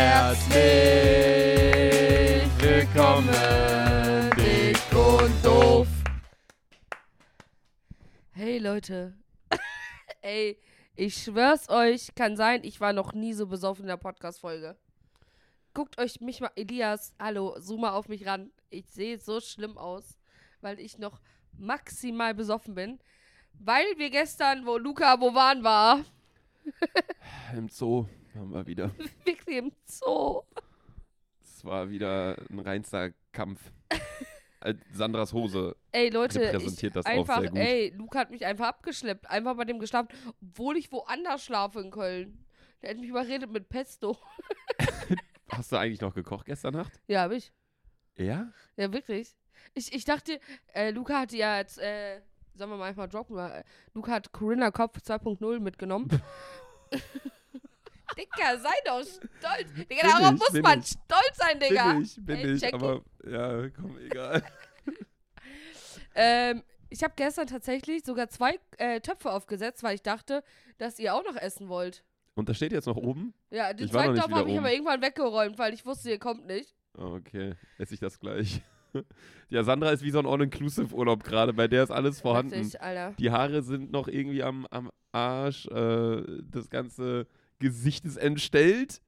Herzlich willkommen, dick und doof. Hey Leute. Ey, ich schwör's euch, kann sein, ich war noch nie so besoffen in der Podcast-Folge. Guckt euch mich mal, Elias, hallo, zoom mal auf mich ran. Ich sehe so schlimm aus, weil ich noch maximal besoffen bin. Weil wir gestern, wo Luca Bovan war, Im Zoo waren wir wieder. wirklich im Zoo. Es war wieder ein reinster Kampf. Äh, Sandras Hose Ey Leute, repräsentiert ich das auch einfach, sehr gut. ey, Luca hat mich einfach abgeschleppt, einfach bei dem geschlafen, obwohl ich woanders schlafe in Köln. Der hat mich überredet mit Pesto. Hast du eigentlich noch gekocht gestern Nacht? Ja, hab ich. Ja? Ja, wirklich. Ich, ich dachte, äh, Luca hat ja jetzt, äh, sollen wir mal einfach droppen, weil, äh, Luca hat Corinna Kopf 2.0 mitgenommen. Digga, sei doch stolz. Digga, Bin darauf ich, muss man ich. stolz sein, Digga. Bin ich, bin Ey, ich. Aber ja, komm, egal. Ähm, ich habe gestern tatsächlich sogar zwei äh, Töpfe aufgesetzt, weil ich dachte, dass ihr auch noch essen wollt. Und das steht jetzt noch oben? Ja, den zweiten Topf habe ich aber irgendwann weggeräumt, weil ich wusste, ihr kommt nicht. Oh, Okay, esse ich das gleich. Ja, Sandra ist wie so ein All-Inclusive-Urlaub gerade. Bei der ist alles vorhanden. Richtig, Alter. Die Haare sind noch irgendwie am, am Arsch. Äh, das ganze Gesicht ist entstellt.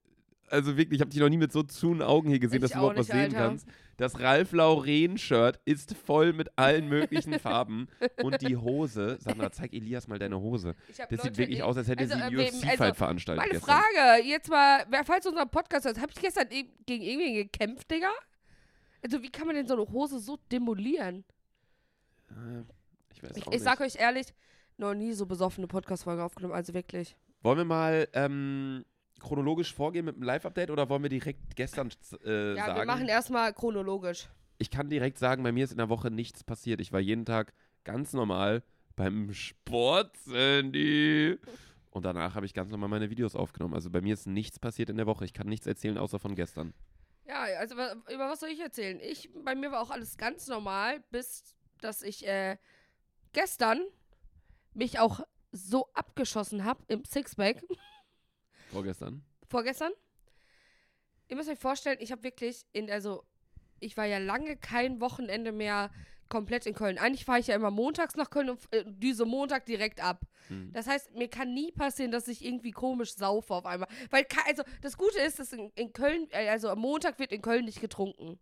Also wirklich, ich habe dich noch nie mit so zuen Augen hier gesehen, Ich dass du überhaupt was nicht, sehen Alter. kannst. Das Ralf Lauren-Shirt ist voll mit allen möglichen Farben. Und die Hose, Sandra, zeig Elias mal deine Hose. Ich Das Leute, sieht wirklich ich- aus, als hätte also, sie äh, einen UFC-Fight also, veranstaltet Meine gestern. Frage, jetzt mal, wer falls unser Podcast hört, habe ich gestern e- gegen irgendwen gekämpft, Digga? Also, wie kann man denn so eine Hose so demolieren? Äh, Ich weiß Ich, auch ich sag nicht. euch ehrlich, noch nie so besoffene Podcast-Folge aufgenommen, also wirklich. Wollen wir mal ähm, chronologisch vorgehen mit einem Live-Update oder wollen wir direkt gestern äh, Ja, sagen? wir machen erstmal chronologisch. ich kann direkt sagen, bei mir ist in der Woche nichts passiert. Ich war jeden Tag ganz normal beim Sport, Sandy. Und danach habe ich ganz normal meine Videos aufgenommen. Also bei mir ist nichts passiert in der Woche. Ich kann nichts erzählen, außer von gestern. Ja, also über was soll ich erzählen? Ich, bei mir war auch alles ganz normal, bis dass ich äh, gestern mich auch so abgeschossen habe im Sixpack. Vorgestern. vorgestern. Ihr müsst euch vorstellen, ich habe wirklich in, also ich war ja lange kein Wochenende mehr komplett in Köln. Eigentlich fahre ich ja immer montags nach Köln und äh, düse Montag direkt ab. Hm. Das heißt, mir kann nie passieren, dass ich irgendwie komisch saufe auf einmal. Weil, also das Gute ist, dass in, in Köln, äh, also am Montag wird in Köln nicht getrunken.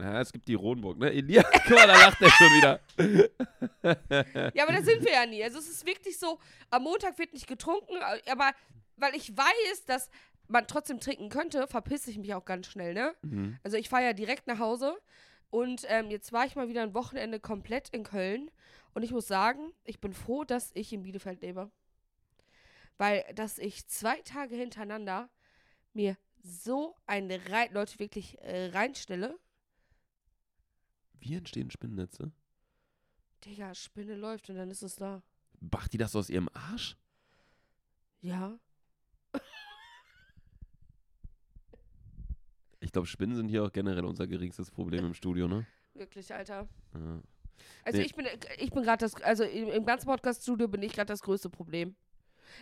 Naja, es gibt die Ronburg, ne? Elia, guck mal, da lacht er schon wieder. Ja, aber da sind wir ja nie. Also es ist wirklich so, am Montag wird nicht getrunken, äh, aber weil ich weiß, dass man trotzdem trinken könnte, verpisse ich mich auch ganz schnell, ne? Mhm. Also ich fahre ja direkt nach Hause und ähm, jetzt war ich mal wieder ein Wochenende komplett in Köln und ich muss sagen, ich bin froh, dass ich in Bielefeld lebe. Weil, dass ich zwei Tage hintereinander mir so eine rein, Leute wirklich äh, reinstelle. Wie entstehen Spinnennetze? Digga, Spinne läuft und dann ist es da. Macht die das aus ihrem Arsch? Ja. Ich glaube, Spinnen sind hier auch generell unser geringstes Problem im Studio, ne? Wirklich, Alter. Ja. Also Nee. ich bin, ich bin gerade das, also im, im ganzen Podcast-Studio bin ich gerade das größte Problem.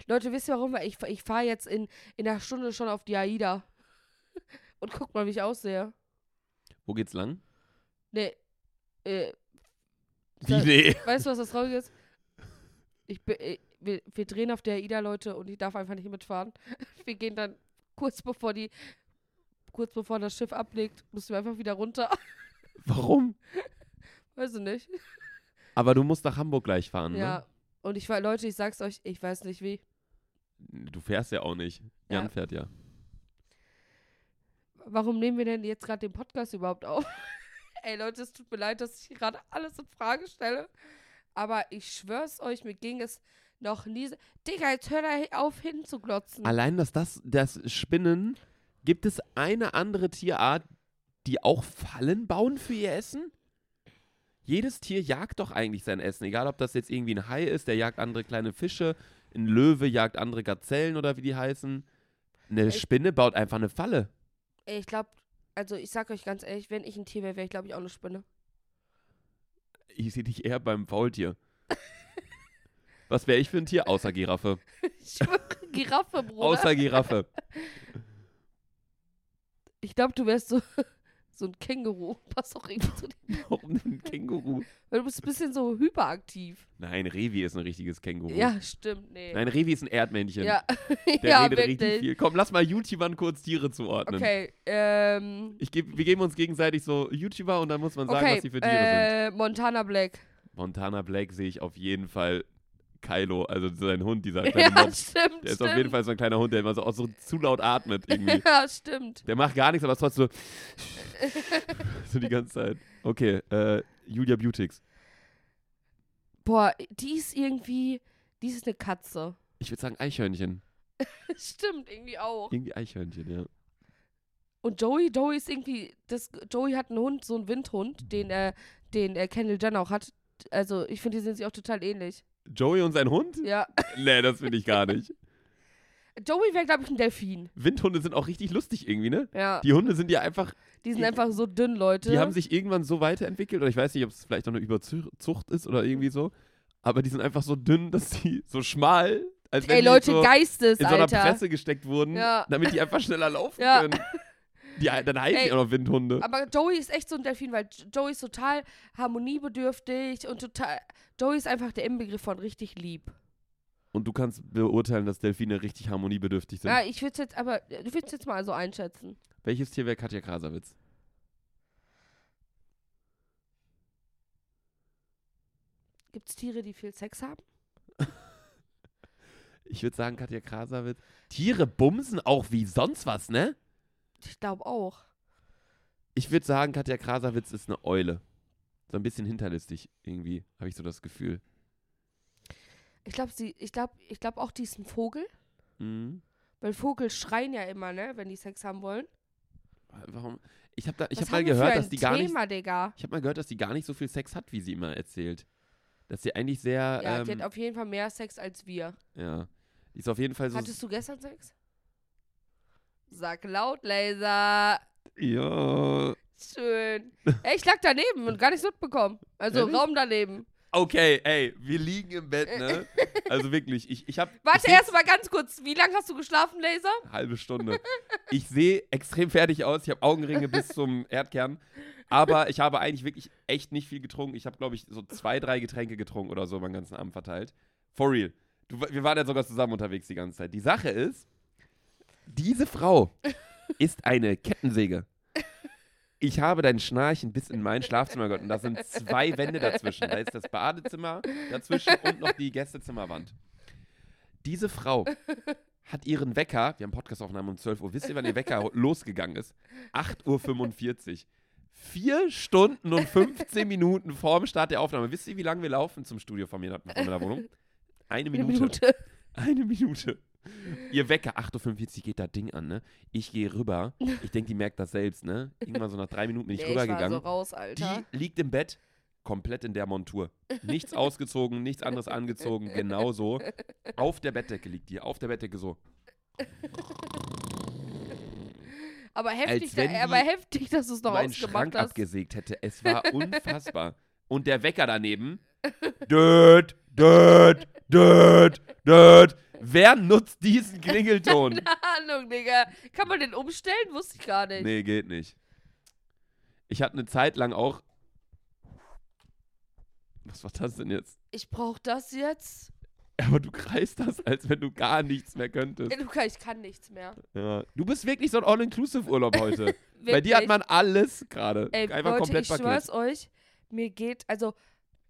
Leute, wisst ihr warum? Weil ich, ich fahre jetzt in, in einer Stunde schon auf die AIDA. Und guck mal, wie ich aussehe. Wo geht's lang? Nee. Äh, Wie nee? weißt du, was das Traurige ist? Ich äh, wir, wir drehen auf der AIDA, Leute, und ich darf einfach nicht mitfahren. Wir gehen dann kurz bevor die, kurz bevor das Schiff ablegt, müssen wir einfach wieder runter. Warum? Weiß ich nicht. Aber du musst nach Hamburg gleich fahren, Ja. ne? Und ich war, Leute, ich sag's euch, ich weiß nicht wie. Du fährst ja auch nicht. Jan Ja. fährt ja. Warum nehmen wir denn jetzt gerade den Podcast überhaupt auf? Ey Leute, es tut mir leid, dass ich gerade alles in Frage stelle. Aber ich schwör's euch, mir ging es noch nie so. Digga, jetzt hör da auf hinzuglotzen. Allein, dass das, das Spinnen, gibt es eine andere Tierart, die auch Fallen bauen für ihr Essen? Jedes Tier jagt doch eigentlich sein Essen, egal ob das jetzt irgendwie ein Hai ist, der jagt andere kleine Fische, ein Löwe jagt andere Gazellen oder wie die heißen. Eine Ich- Spinne baut einfach eine Falle. Ich glaube, also ich sag euch ganz ehrlich, wenn ich ein Tier wäre, wäre ich glaube ich auch eine Spinne. Ich sehe dich eher beim Faultier. Was wäre ich für ein Tier? Außer Giraffe. Ich Giraffe, Bruder. Außer Giraffe. Ich glaube, du wärst so, so ein Känguru. Passt auch irgendwie zu dir. Warum denn ein Känguru? Weil du bist ein bisschen so hyperaktiv. Nein, Revi ist ein richtiges Känguru. Ja, stimmt. Nee. Nein, Revi ist ein Erdmännchen. ja, Der ja redet wirklich. richtig viel. Komm, lass mal YouTubern kurz Tiere zuordnen. Okay, ähm. Ich geb, wir geben uns gegenseitig so YouTuber und dann muss man sagen, Okay, was sie für Tiere sind. äh, Montana Black. Montana Black sehe ich auf jeden Fall Kylo, also sein Hund, dieser kleine Ja, Mops. stimmt. Der ist stimmt. auf jeden Fall so ein kleiner Hund, der immer so, auch so zu laut atmet irgendwie. Ja, stimmt. Der macht gar nichts, aber ist trotzdem so, so die ganze Zeit. Okay, äh, Julia Beautix. Boah, die ist irgendwie. Die ist eine Katze. Ich würde sagen Eichhörnchen. stimmt, irgendwie auch. Irgendwie Eichhörnchen, ja. Und Joey, Joey ist irgendwie. Das, Joey hat einen Hund, so einen Windhund, den er, den er Kendall Jenner auch hat. Also, ich finde, die sind sich auch total ähnlich. Joey und sein Hund? Ja. Nee, das finde ich gar nicht. Joey wäre, glaube ich, ein Delfin. Windhunde sind auch richtig lustig irgendwie, ne? Ja. Die Hunde sind ja einfach, Die sind einfach so dünn, Leute. die haben sich irgendwann so weiterentwickelt, oder ich weiß nicht, ob es vielleicht noch eine Überzucht ist oder irgendwie so, aber die sind einfach so dünn, dass die so schmal, als wenn Ey, die Leute, so Geistes, in so einer Alter. Presse gesteckt wurden, Ja. damit die einfach schneller laufen Ja. können. Die, dann heißen die auch noch Windhunde. Aber Joey ist echt so ein Delfin, weil Jo- Joey ist total harmoniebedürftig und total. Joey ist einfach der Inbegriff von richtig lieb. Und du kannst beurteilen, dass Delfine richtig harmoniebedürftig sind. Ja, ich würde es jetzt aber. Du würdest jetzt mal so einschätzen. Welches Tier wäre Katja Krasavitz? Gibt es Tiere, die viel Sex haben? Ich würde sagen, Katja Krasavitz. Tiere bumsen auch wie sonst was, ne? Ich glaube auch. Ich würde sagen, Katja Krasavitz ist eine Eule. So ein bisschen hinterlistig irgendwie, habe ich so das Gefühl. Ich glaube, sie, ich glaube, ich glaube auch, die ist ein Vogel. Mhm. Weil Vogel schreien ja immer, ne, wenn die Sex haben wollen. Warum? Ich habe da, ich Was hab mal gehört, dass die gar nicht, Thema, Digga. ich habe mal gehört, dass die gar nicht so viel Sex hat, wie sie immer erzählt. Dass sie eigentlich sehr, Ja, die ähm, hat auf jeden Fall mehr Sex als wir. ja, die ist auf jeden Fall so, Hattest du gestern Sex? Sag laut, Laser. ja, Schön. Ey, ich lag daneben und gar nichts mitbekommen. Also Ehrlich? Raum daneben. okay, ey, wir liegen im Bett, ne? Also wirklich, ich, ich habe Warte, erst mal ganz kurz. Wie lange hast du geschlafen, Laser? halbe Stunde. Ich sehe extrem fertig aus. Ich habe Augenringe bis zum Erdkern. Aber ich habe eigentlich wirklich echt nicht viel getrunken. Ich habe, glaube ich, so zwei, drei Getränke getrunken oder so meinen ganzen Abend verteilt. For real. Du, wir waren ja sogar zusammen unterwegs die ganze Zeit. Die Sache ist, diese Frau ist eine Kettensäge. Ich habe dein Schnarchen bis in mein Schlafzimmer gehört und da sind zwei Wände dazwischen. Da ist das Badezimmer dazwischen und noch die Gästezimmerwand. Diese Frau hat ihren Wecker, wir haben Podcastaufnahmen um 12 Uhr, wisst ihr, wann ihr Wecker losgegangen ist? 8.45 Uhr. Vier Stunden und 15 Minuten vorm Start der Aufnahme. Wisst ihr, wie lange wir laufen zum Studio von, mir, von meiner Wohnung? Eine Eine Minute. Minute. Eine Minute. Ihr Wecker, 8.45 Uhr geht das Ding an, ne? Ich gehe rüber. Ich denke, die merkt das selbst, ne? Irgendwann so nach drei Minuten bin ich Nee, ich war rübergegangen. so raus, Alter. Die liegt im Bett, komplett in der Montur. Nichts ausgezogen, nichts anderes angezogen, genau so. Auf der Bettdecke liegt die, auf der Bettdecke so. aber heftig, da, aber heftig, dass du es noch meinen ausgemacht Schrank hast. abgesägt hätte. Es war unfassbar. Und der Wecker daneben. Död, död, död, död. Wer nutzt diesen Klingelton? Keine Ahnung, Digga. Kann man den umstellen? Wusste ich gar nicht. Nee, geht nicht. Ich hatte eine Zeit lang auch. Was war das denn jetzt? Ich brauch das jetzt. Aber du kreist das, als wenn du gar nichts mehr könntest. Ey, Luca, ich kann nichts mehr. Ja. Du bist wirklich so ein All-Inclusive-Urlaub heute. Bei dir hat man alles gerade. Einfach Leute, komplett ich Paket. schwör's euch, mir geht, also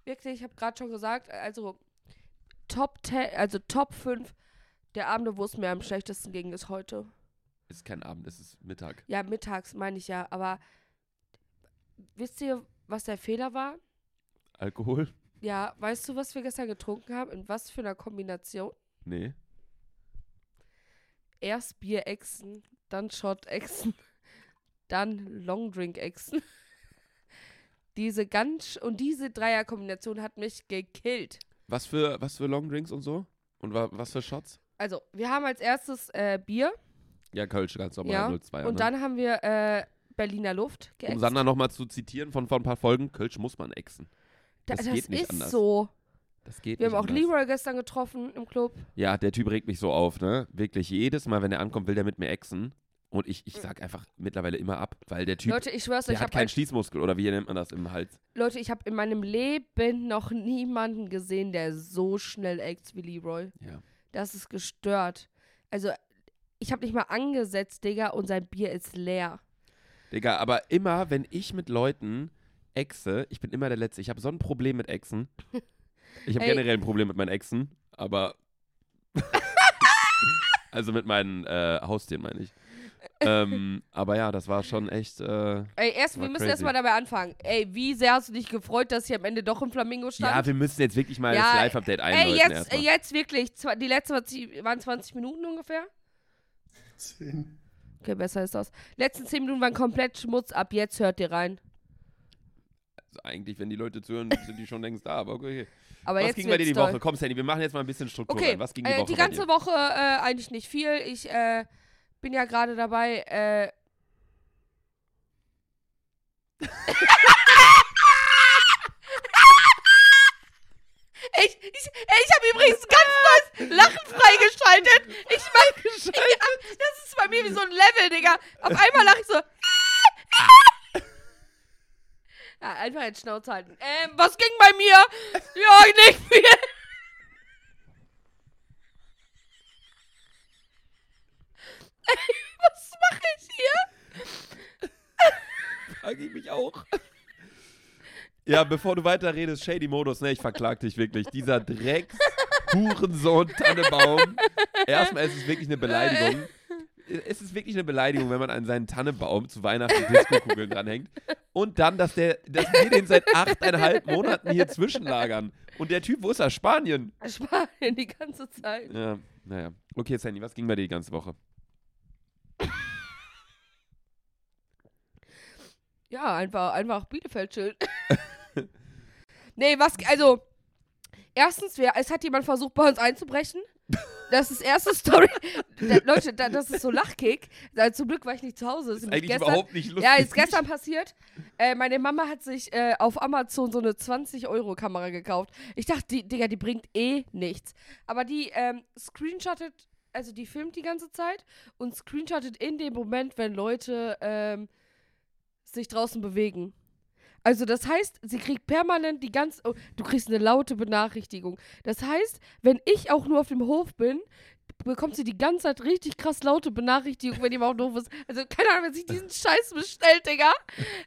wirklich, ich habe gerade schon gesagt, also Top 10, also Top 5 der Abende, wo es mir am schlechtesten ging, ist heute. Ist kein Abend, es ist Mittag. Ja, mittags meine ich ja, aber wisst ihr, was der Fehler war? Alkohol? Ja, weißt du, was wir gestern getrunken haben? In was für einer Kombination? Nee. Erst Bier-Echsen, dann Shot-Echsen, dann Longdrink-Echsen. Diese ganz, und diese Dreierkombination hat mich gekillt. Was für, was für Longdrinks und so? Und wa was für Shots? Also, wir haben als erstes äh, Bier Ja, Kölsch, ganz normal, Ja, 02. und ne? dann haben wir äh, Berliner Luft Um geäxt. Sander nochmal zu zitieren von vor ein paar Folgen, Kölsch muss man exen. Da- das das geht nicht ist anders. so. Das geht Wir haben auch anders. Leroy gestern getroffen im Club. Ja, der Typ regt mich so auf, ne? Wirklich, jedes Mal, wenn er ankommt, will der mit mir exen. Und ich, ich sag einfach mittlerweile immer ab, weil der Typ, Leute, ich schwör's der ich hat habe keinen Schließmuskel oder wie nennt man das im Hals? Leute, ich habe in meinem Leben noch niemanden gesehen, der so schnell acts wie Leroy. Ja. Das ist gestört. Also, ich habe nicht mal angesetzt, Digga, und sein Bier ist leer. Digga, aber immer, wenn ich mit Leuten exe, ich bin immer der Letzte. Ich habe so ein Problem mit Exen. Ich habe generell ein Problem mit meinen Exen, aber. also mit meinen äh, Haustieren, meine ich. Ähm, aber ja, das war schon echt. Äh, Ey, erst, wir müssen crazy. erstmal dabei anfangen. Ey, wie sehr hast du dich gefreut, dass hier am Ende doch ein Flamingo stand? ja, wir müssen jetzt wirklich mal Ja, das Live-Update Ey, einläuten. jetzt, äh, jetzt wirklich. Die letzte war zi- waren 20 Minuten ungefähr. Zehn. Okay, besser ist das. Letzten 10 Minuten waren komplett Schmutz. Ab jetzt hört ihr rein. Also eigentlich, wenn die Leute zuhören, sind die schon längst da, aber okay. Aber Was jetzt ging bei dir die toll. Woche? Komm, Sandy, wir machen jetzt mal ein bisschen Struktur Okay, rein. Was ging die äh, Woche die bei ganze dir? Woche äh, eigentlich nicht viel. Ich äh, bin ja gerade dabei. Äh, ich ich, ich habe übrigens ganz neues Lachen freigeschaltet. Ich mach, ja, das ist bei mir wie so ein Level, Digga. Auf einmal lache ich so. Ja, einfach jetzt Schnauze halten. Ähm, was ging bei mir? Ja, nicht viel. Was mache ich hier? Frage ich mich auch. Ja, bevor du weiter redest, Shady Modus, ne, ich verklag dich wirklich. Dieser Drecks, Hurensohn, Tannebaum. Erstmal ist es wirklich eine Beleidigung. Es ist wirklich eine Beleidigung, wenn man an seinen Tannebaum zu Weihnachten Disco-Kugeln dranhängt. Und dann, dass, der, dass wir den seit achteinhalb Monaten hier zwischenlagern. Und der Typ, wo ist er? Spanien. Spanien die ganze Zeit. Ja, naja. Okay, Sandy, was ging bei dir die ganze Woche? Ja, einfach, einfach Bielefeld chillen. nee, was, also, erstens, wer, es hat jemand versucht, bei uns einzubrechen. Das ist erste Story. Da, Leute, da, das ist so Lachkick. Da, zum Glück war ich nicht zu Hause. Das ist Eigentlich gestern, überhaupt nicht lustig. Ja, ist gestern passiert. Äh, meine Mama hat sich äh, auf Amazon so eine 20-Euro-Kamera gekauft. Ich dachte, die, Digga, die bringt eh nichts. Aber die ähm, screenshottet, also die filmt die ganze Zeit und screenshottet in dem Moment, wenn Leute ähm, sich draußen bewegen. Also das heißt, sie kriegt permanent die ganz, oh, du kriegst eine laute Benachrichtigung. Das heißt, wenn ich auch nur auf dem Hof bin, bekommt sie die ganze Zeit richtig krass laute Benachrichtigung, wenn jemand auf dem Hof ist. Also keine Ahnung, wenn sich diesen Scheiß bestellt, Digga.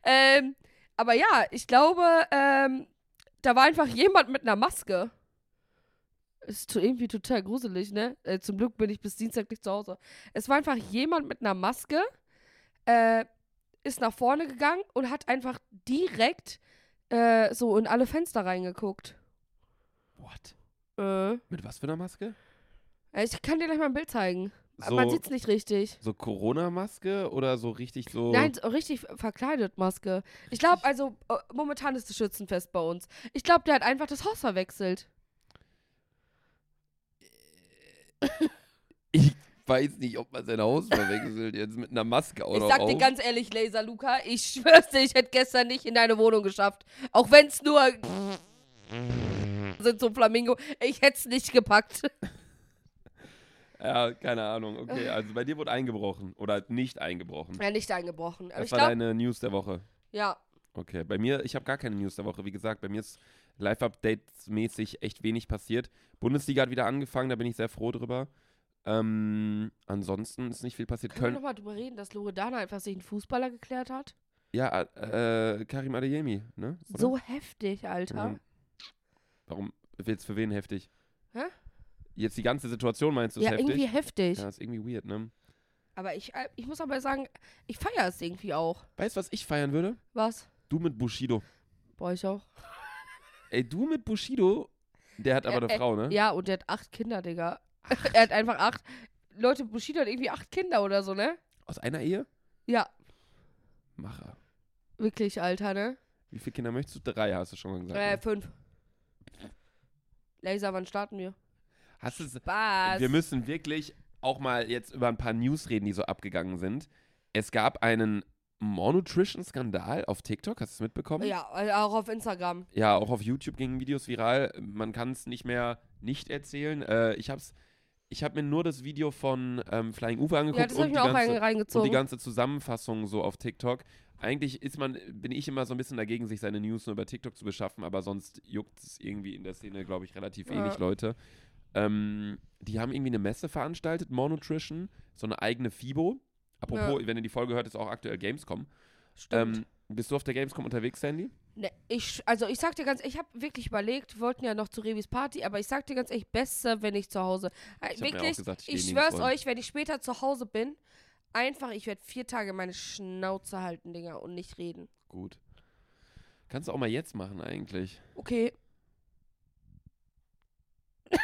Ähm, aber ja, ich glaube, ähm, da war einfach jemand mit einer Maske. Ist irgendwie total gruselig, ne? Äh, zum Glück bin ich bis Dienstag nicht zu Hause. Es war einfach jemand mit einer Maske, äh, ist nach vorne gegangen und hat einfach direkt äh, so in alle Fenster reingeguckt. What? Äh. Mit was für einer Maske? Äh, Ich kann dir gleich mal ein Bild zeigen. So, Man sieht's nicht richtig. so Corona-Maske oder so richtig so. Nein, so richtig verkleidet Maske. Ich glaube, also äh, momentan ist das Schützenfest bei uns. Ich glaube, der hat einfach das Haus verwechselt. Ich weiß nicht, ob man sein Haus verwechselt jetzt mit einer Maske auch ich sag auf. dir ganz ehrlich, Laser Luca, ich schwör's dir, ich hätte gestern nicht in deine Wohnung geschafft. Auch wenn's nur sind so Flamingo. Ich hätte es nicht gepackt. Ja, keine Ahnung. Okay, also bei dir wurde eingebrochen oder nicht eingebrochen. Ja, nicht eingebrochen. Aber Das ich war glaube, deine News der Woche. ja. Okay, bei mir, ich habe gar keine News der Woche. Wie gesagt, bei mir ist Live-Updates-mäßig echt wenig passiert. Bundesliga hat wieder angefangen, da bin ich sehr froh drüber. Ähm, ansonsten ist nicht viel passiert. Können wir Köln, nochmal drüber reden, dass Loredana einfach sich einen Fußballer geklärt hat? ja, äh, Karim Adeyemi, ne? Oder? So heftig, Alter. Ja. Warum? Jetzt für wen heftig? Hä? Jetzt die ganze Situation meinst du ist Ja, heftig? irgendwie heftig. Ja, ist irgendwie weird, ne? Aber ich, äh, ich muss aber sagen, ich feiere es irgendwie auch. Weißt du, was ich feiern würde? Was? Du mit Bushido. Boah, ich auch. Ey, du mit Bushido, der hat aber Äh, eine Frau, ne? Ja, und der hat acht Kinder, Digga. er hat einfach acht. Leute, Bushido hat irgendwie acht Kinder oder so, ne? Aus einer Ehe? Ja, Macher. wirklich, Alter, ne? Wie viele Kinder möchtest du? Drei, hast du schon mal gesagt. Äh, ne? fünf. Laser, wann starten wir? Hast du Was? Wir müssen wirklich auch mal jetzt über ein paar News reden, die so abgegangen sind. Es gab einen Malnutrition-Skandal auf TikTok, hast du es mitbekommen? Ja, äh, auch auf Instagram. Ja, auch auf YouTube gingen Videos viral. Man kann es nicht mehr nicht erzählen. Äh, ich habe ich habe mir nur das Video von ähm, Flying Uwe angeguckt Ja, und, die ganze, und die ganze Zusammenfassung so auf TikTok. Eigentlich ist man, bin ich immer so ein bisschen dagegen, sich seine News nur über TikTok zu beschaffen, aber sonst juckt es irgendwie in der Szene, glaube ich, relativ Ja. wenig Leute. Ähm, die haben irgendwie eine Messe veranstaltet, More Nutrition, so eine eigene FIBO. Apropos, wenn ihr die Folge hört, ist auch aktuell Gamescom. Stimmt. Ähm, bist du auf der Gamescom unterwegs, Sandy? Ne, ich, also ich sag dir ganz, ich habe wirklich überlegt, wir wollten ja noch zu Revis Party, aber ich sag dir ganz ehrlich, besser, wenn ich zu Hause. Äh, Ich wirklich, gesagt, ich ich, schwör's euch, wenn ich später zu Hause bin, einfach, ich werde vier Tage meine Schnauze halten, Digga, und nicht reden. Gut. Kannst du auch mal jetzt machen, eigentlich. Okay. Ey,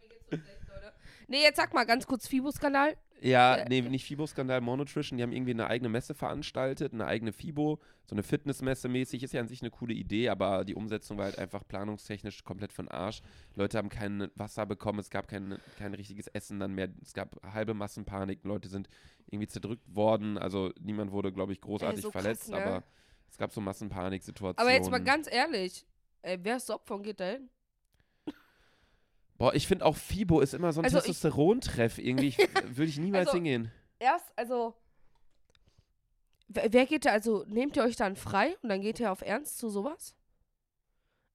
mir geht's so schlecht, Leute. Nee, jetzt sag mal ganz kurz Fibo-Skandal. Ja, Äh, nee, nicht FIBO-Skandal, More Nutrition. Die haben irgendwie eine eigene Messe veranstaltet, eine eigene FIBO, so eine Fitnessmesse mäßig. Ist ja an sich eine coole Idee, aber die Umsetzung war halt einfach planungstechnisch komplett den Arsch. Leute haben kein Wasser bekommen, es gab kein, kein richtiges Essen dann mehr. Es gab halbe Massenpanik, Leute sind irgendwie zerdrückt worden. Also niemand wurde, glaube ich, großartig so krass, verletzt, ne? aber es gab so Massenpanik-Situationen. Aber jetzt mal ganz ehrlich, ey, wer ist Opfer und geht da hin? Boah, ich finde auch FIBO ist immer so ein Also Testosteron-Treff irgendwie. Würde ich niemals Also- hingehen. Erst, also. Wer, geht da, also nehmt ihr euch dann frei und dann geht ihr auf Ernst zu sowas?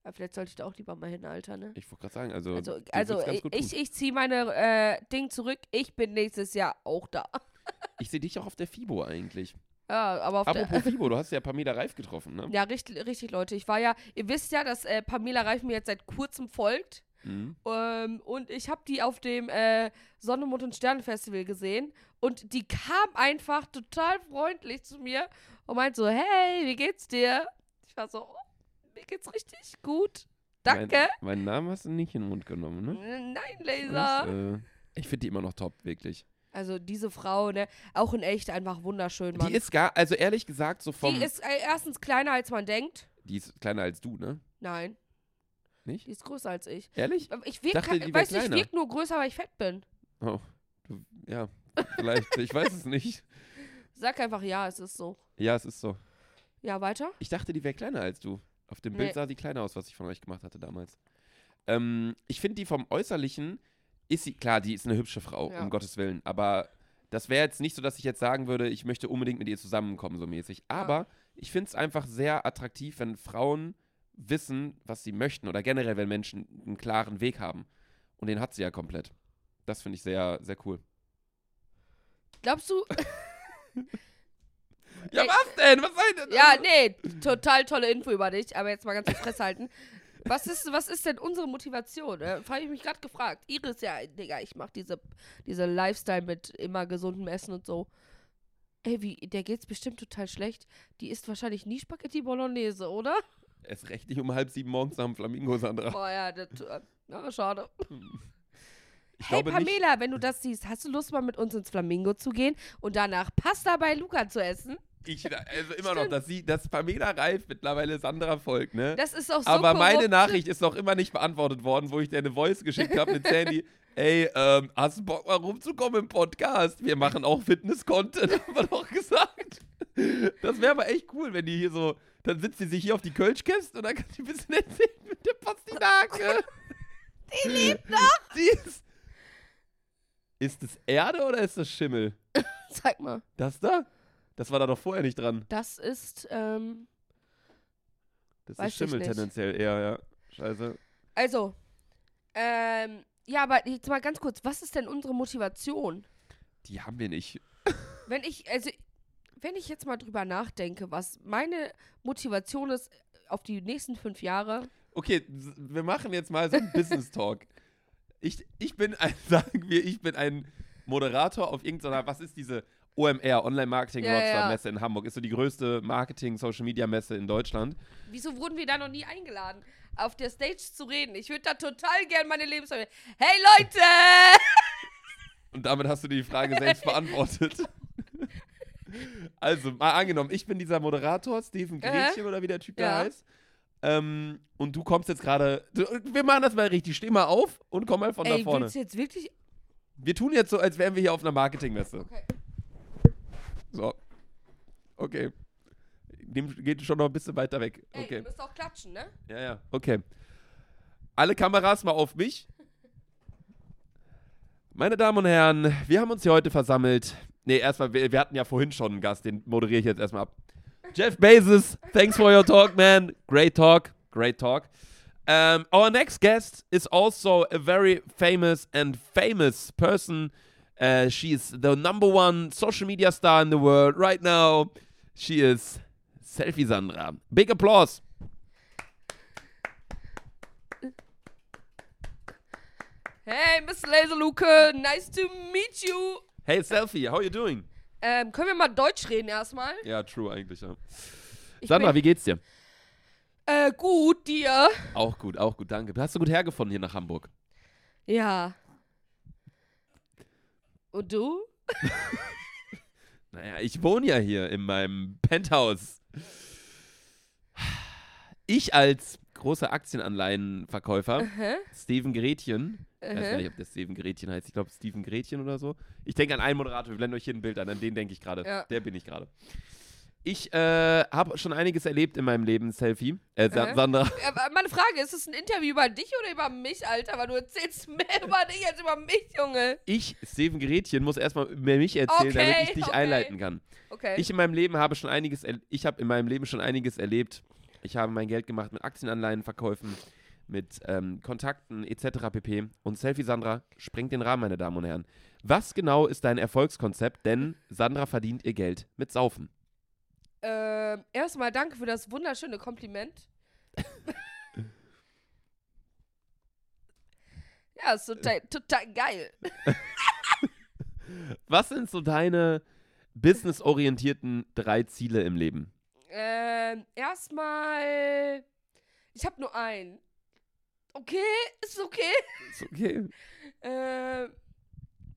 Ja, vielleicht sollte ich da auch lieber mal hin, Alter, ne? Ich wollte gerade sagen, also, Also, also ich, ich, ich ziehe meine äh, Ding zurück. Ich bin nächstes Jahr auch da. Ich sehe dich auch auf der FIBO eigentlich. Ja, aber auf Apropos der. FIBO, du hast ja Pamela Reif getroffen, ne? Ja, richtig, richtig, Leute. Ich war ja, ihr wisst ja, dass äh, Pamela Reif mir jetzt seit kurzem folgt. Mhm. Ähm, und ich habe die auf dem äh, Sonne, Mond und Sterne Festival gesehen. Und die kam einfach total freundlich zu mir und meint so, hey, wie geht's dir? Ich war so, oh, mir geht's richtig gut. Danke. Mein, meinen Namen hast du nicht in den Mund genommen, ne? Nein, Das, Laser. äh, ich finde die immer noch top, wirklich. Also diese Frau, ne, auch in echt einfach wunderschön, Mann. Die ist gar, also ehrlich gesagt, so vom. die ist äh, erstens kleiner, als man denkt. die ist kleiner als du, ne? Nein, Nicht? die ist größer als ich. Ehrlich? Aber Ich wirke, dachte, die weißt du, ich kleiner. wirke nur größer, weil ich fett bin. Oh. Du, ja, vielleicht. ich weiß es nicht. Sag einfach ja, es ist so. Ja, es ist so. Ja, weiter? Ich dachte, die wäre kleiner als du. Auf dem Nee. Bild sah die kleiner aus, was ich von euch gemacht hatte damals. Ähm, ich finde die vom Äußerlichen, ist sie, klar, die ist eine hübsche Frau, Ja. um Gottes Willen. Aber das wäre jetzt nicht so, dass ich jetzt sagen würde, ich möchte unbedingt mit ihr zusammenkommen, so mäßig. Aber ich finde es einfach sehr attraktiv, wenn Frauen wissen, was sie möchten. Oder generell, wenn Menschen einen klaren Weg haben. Und den hat sie ja komplett. Das finde ich sehr, sehr cool. Glaubst du? Ja, Ey, was denn? Was soll denn? Ja, nee, total tolle Info über dich, aber jetzt mal ganz kurz festhalten. Was ist, was ist denn unsere Motivation? Äh, Habe ich mich gerade gefragt. Iris, ja, Digga, ich mach diese, diese Lifestyle mit immer gesundem Essen und so. Ey, wie, der geht's bestimmt total schlecht. Die isst wahrscheinlich nie Spaghetti Bolognese, oder? Erst recht nicht um halb sieben morgens nach dem Flamingo, Sandra. Boah, ja, das, äh, ja, schade. Ich Hey glaube nicht. Pamela, wenn du das siehst, hast du Lust mal mit uns ins Flamingo zu gehen und danach Pasta bei Luca zu essen? Ich, also immer noch, dass sie, dass Pamela Reif mittlerweile Sandra folgt, ne? Das ist auch so Aber meine korrupt. Nachricht ist noch immer nicht beantwortet worden, wo ich dir eine Voice geschickt habe mit Sandy. Ey, ähm, hast du Bock mal rumzukommen im Podcast? Wir machen auch Fitness-Content, haben wir doch gesagt. Das wäre aber echt cool, wenn die hier so, dann sitzt sie sich hier auf die Kölschkäste und dann kann die ein bisschen erzählen mit der Pastinake. Die lebt noch. Die ist, ist das Erde oder ist das Schimmel? Sag mal. Das da? Das war da doch vorher nicht dran. Das ist, ähm, Das ist Schimmel tendenziell eher, ja. Scheiße. also, ähm, ja, aber jetzt mal ganz kurz, was ist denn unsere Motivation? Die haben wir nicht. Wenn ich, also, wenn ich jetzt mal drüber nachdenke, was meine Motivation ist auf die nächsten fünf Jahre, Okay, wir machen jetzt mal so einen Business Talk. Ich, ich bin ein, sagen wir, ich bin ein Moderator auf irgendeiner, was ist diese OMR, Online Marketing Ja, ja, Rockstar ja. Messe in Hamburg, ist so die größte Marketing Social Media Messe in Deutschland. wieso wurden wir da noch nie eingeladen, auf der Stage zu reden? Ich würde da total gern meine Lebensstory. Hey Leute! Und damit hast du die Frage selbst beantwortet. Also, mal angenommen, ich bin dieser Moderator, Steven. Gretchen oder wie der Typ da Ja. heißt. Ähm, und du kommst jetzt gerade. du- Wir machen das mal richtig. Steh mal auf und komm mal von Ey, da vorne. willst du jetzt wirklich. Wir tun jetzt so, als wären wir hier auf einer Marketingmesse. Okay. So. Okay. Dem geht schon noch ein bisschen weiter weg. Ey, Okay. ihr müsst auch klatschen, ne? Ja, ja. Okay. Alle Kameras mal auf mich. Meine Damen und Herren, wir haben uns hier heute versammelt. Nee, erstmal, wir, wir hatten ja vorhin schon einen Gast, den moderiere ich jetzt erstmal ab. Jeff Bezos, thanks for your talk, man. Great talk, great talk. Um, our next guest is also a very famous and famous person. Uh, she is the number one social media star in the world right now. She is Selfie Sandra. Big applause. Hey, Miss Laserluke, nice to meet you. Hey Selfie, how you doing? Ähm, können wir mal Deutsch reden erstmal? Ja, true eigentlich, ja. Ich Sandra, wie geht's dir? äh, gut, dir? Auch gut, auch gut, danke. Hast du gut hergefunden hier nach Hamburg? Ja. Und du? Naja, ich wohne ja hier in meinem Penthouse. Ich als großer Aktienanleihenverkäufer, Hä? Steven Gretchen, ich weiß gar nicht, ob der Steven Gretchen heißt, ich glaube Steven Gretchen oder so. Ich denke an einen Moderator, wir blenden euch hier ein Bild an, an den denke ich gerade. Ja. Der bin ich gerade. Ich äh, habe schon einiges erlebt in meinem Leben, Selfie. Äh, Sa. Sandra. Meine Frage, ist es ein Interview über dich oder über mich, Alter? Weil du erzählst mehr über dich als über mich, Junge. Ich, Steven Gretchen, muss erstmal über mich erzählen, damit Okay, ich dich okay. einleiten kann. Okay. Ich in meinem Leben habe schon einiges, er- ich habe in meinem Leben schon einiges erlebt. Ich habe mein Geld gemacht mit Aktienanleihenverkäufen, mit ähm, Kontakten etc. pp. Und Selfie Sandra sprengt den Rahmen, meine Damen und Herren. Was genau ist dein Erfolgskonzept? Denn Sandra verdient ihr Geld mit Saufen. Ähm, erstmal danke für das wunderschöne Kompliment. ja, ist total, total geil. Was sind so deine businessorientierten drei Ziele im Leben? Ähm, erstmal. Ich habe nur einen. Okay, ist okay. Ist okay. Ähm,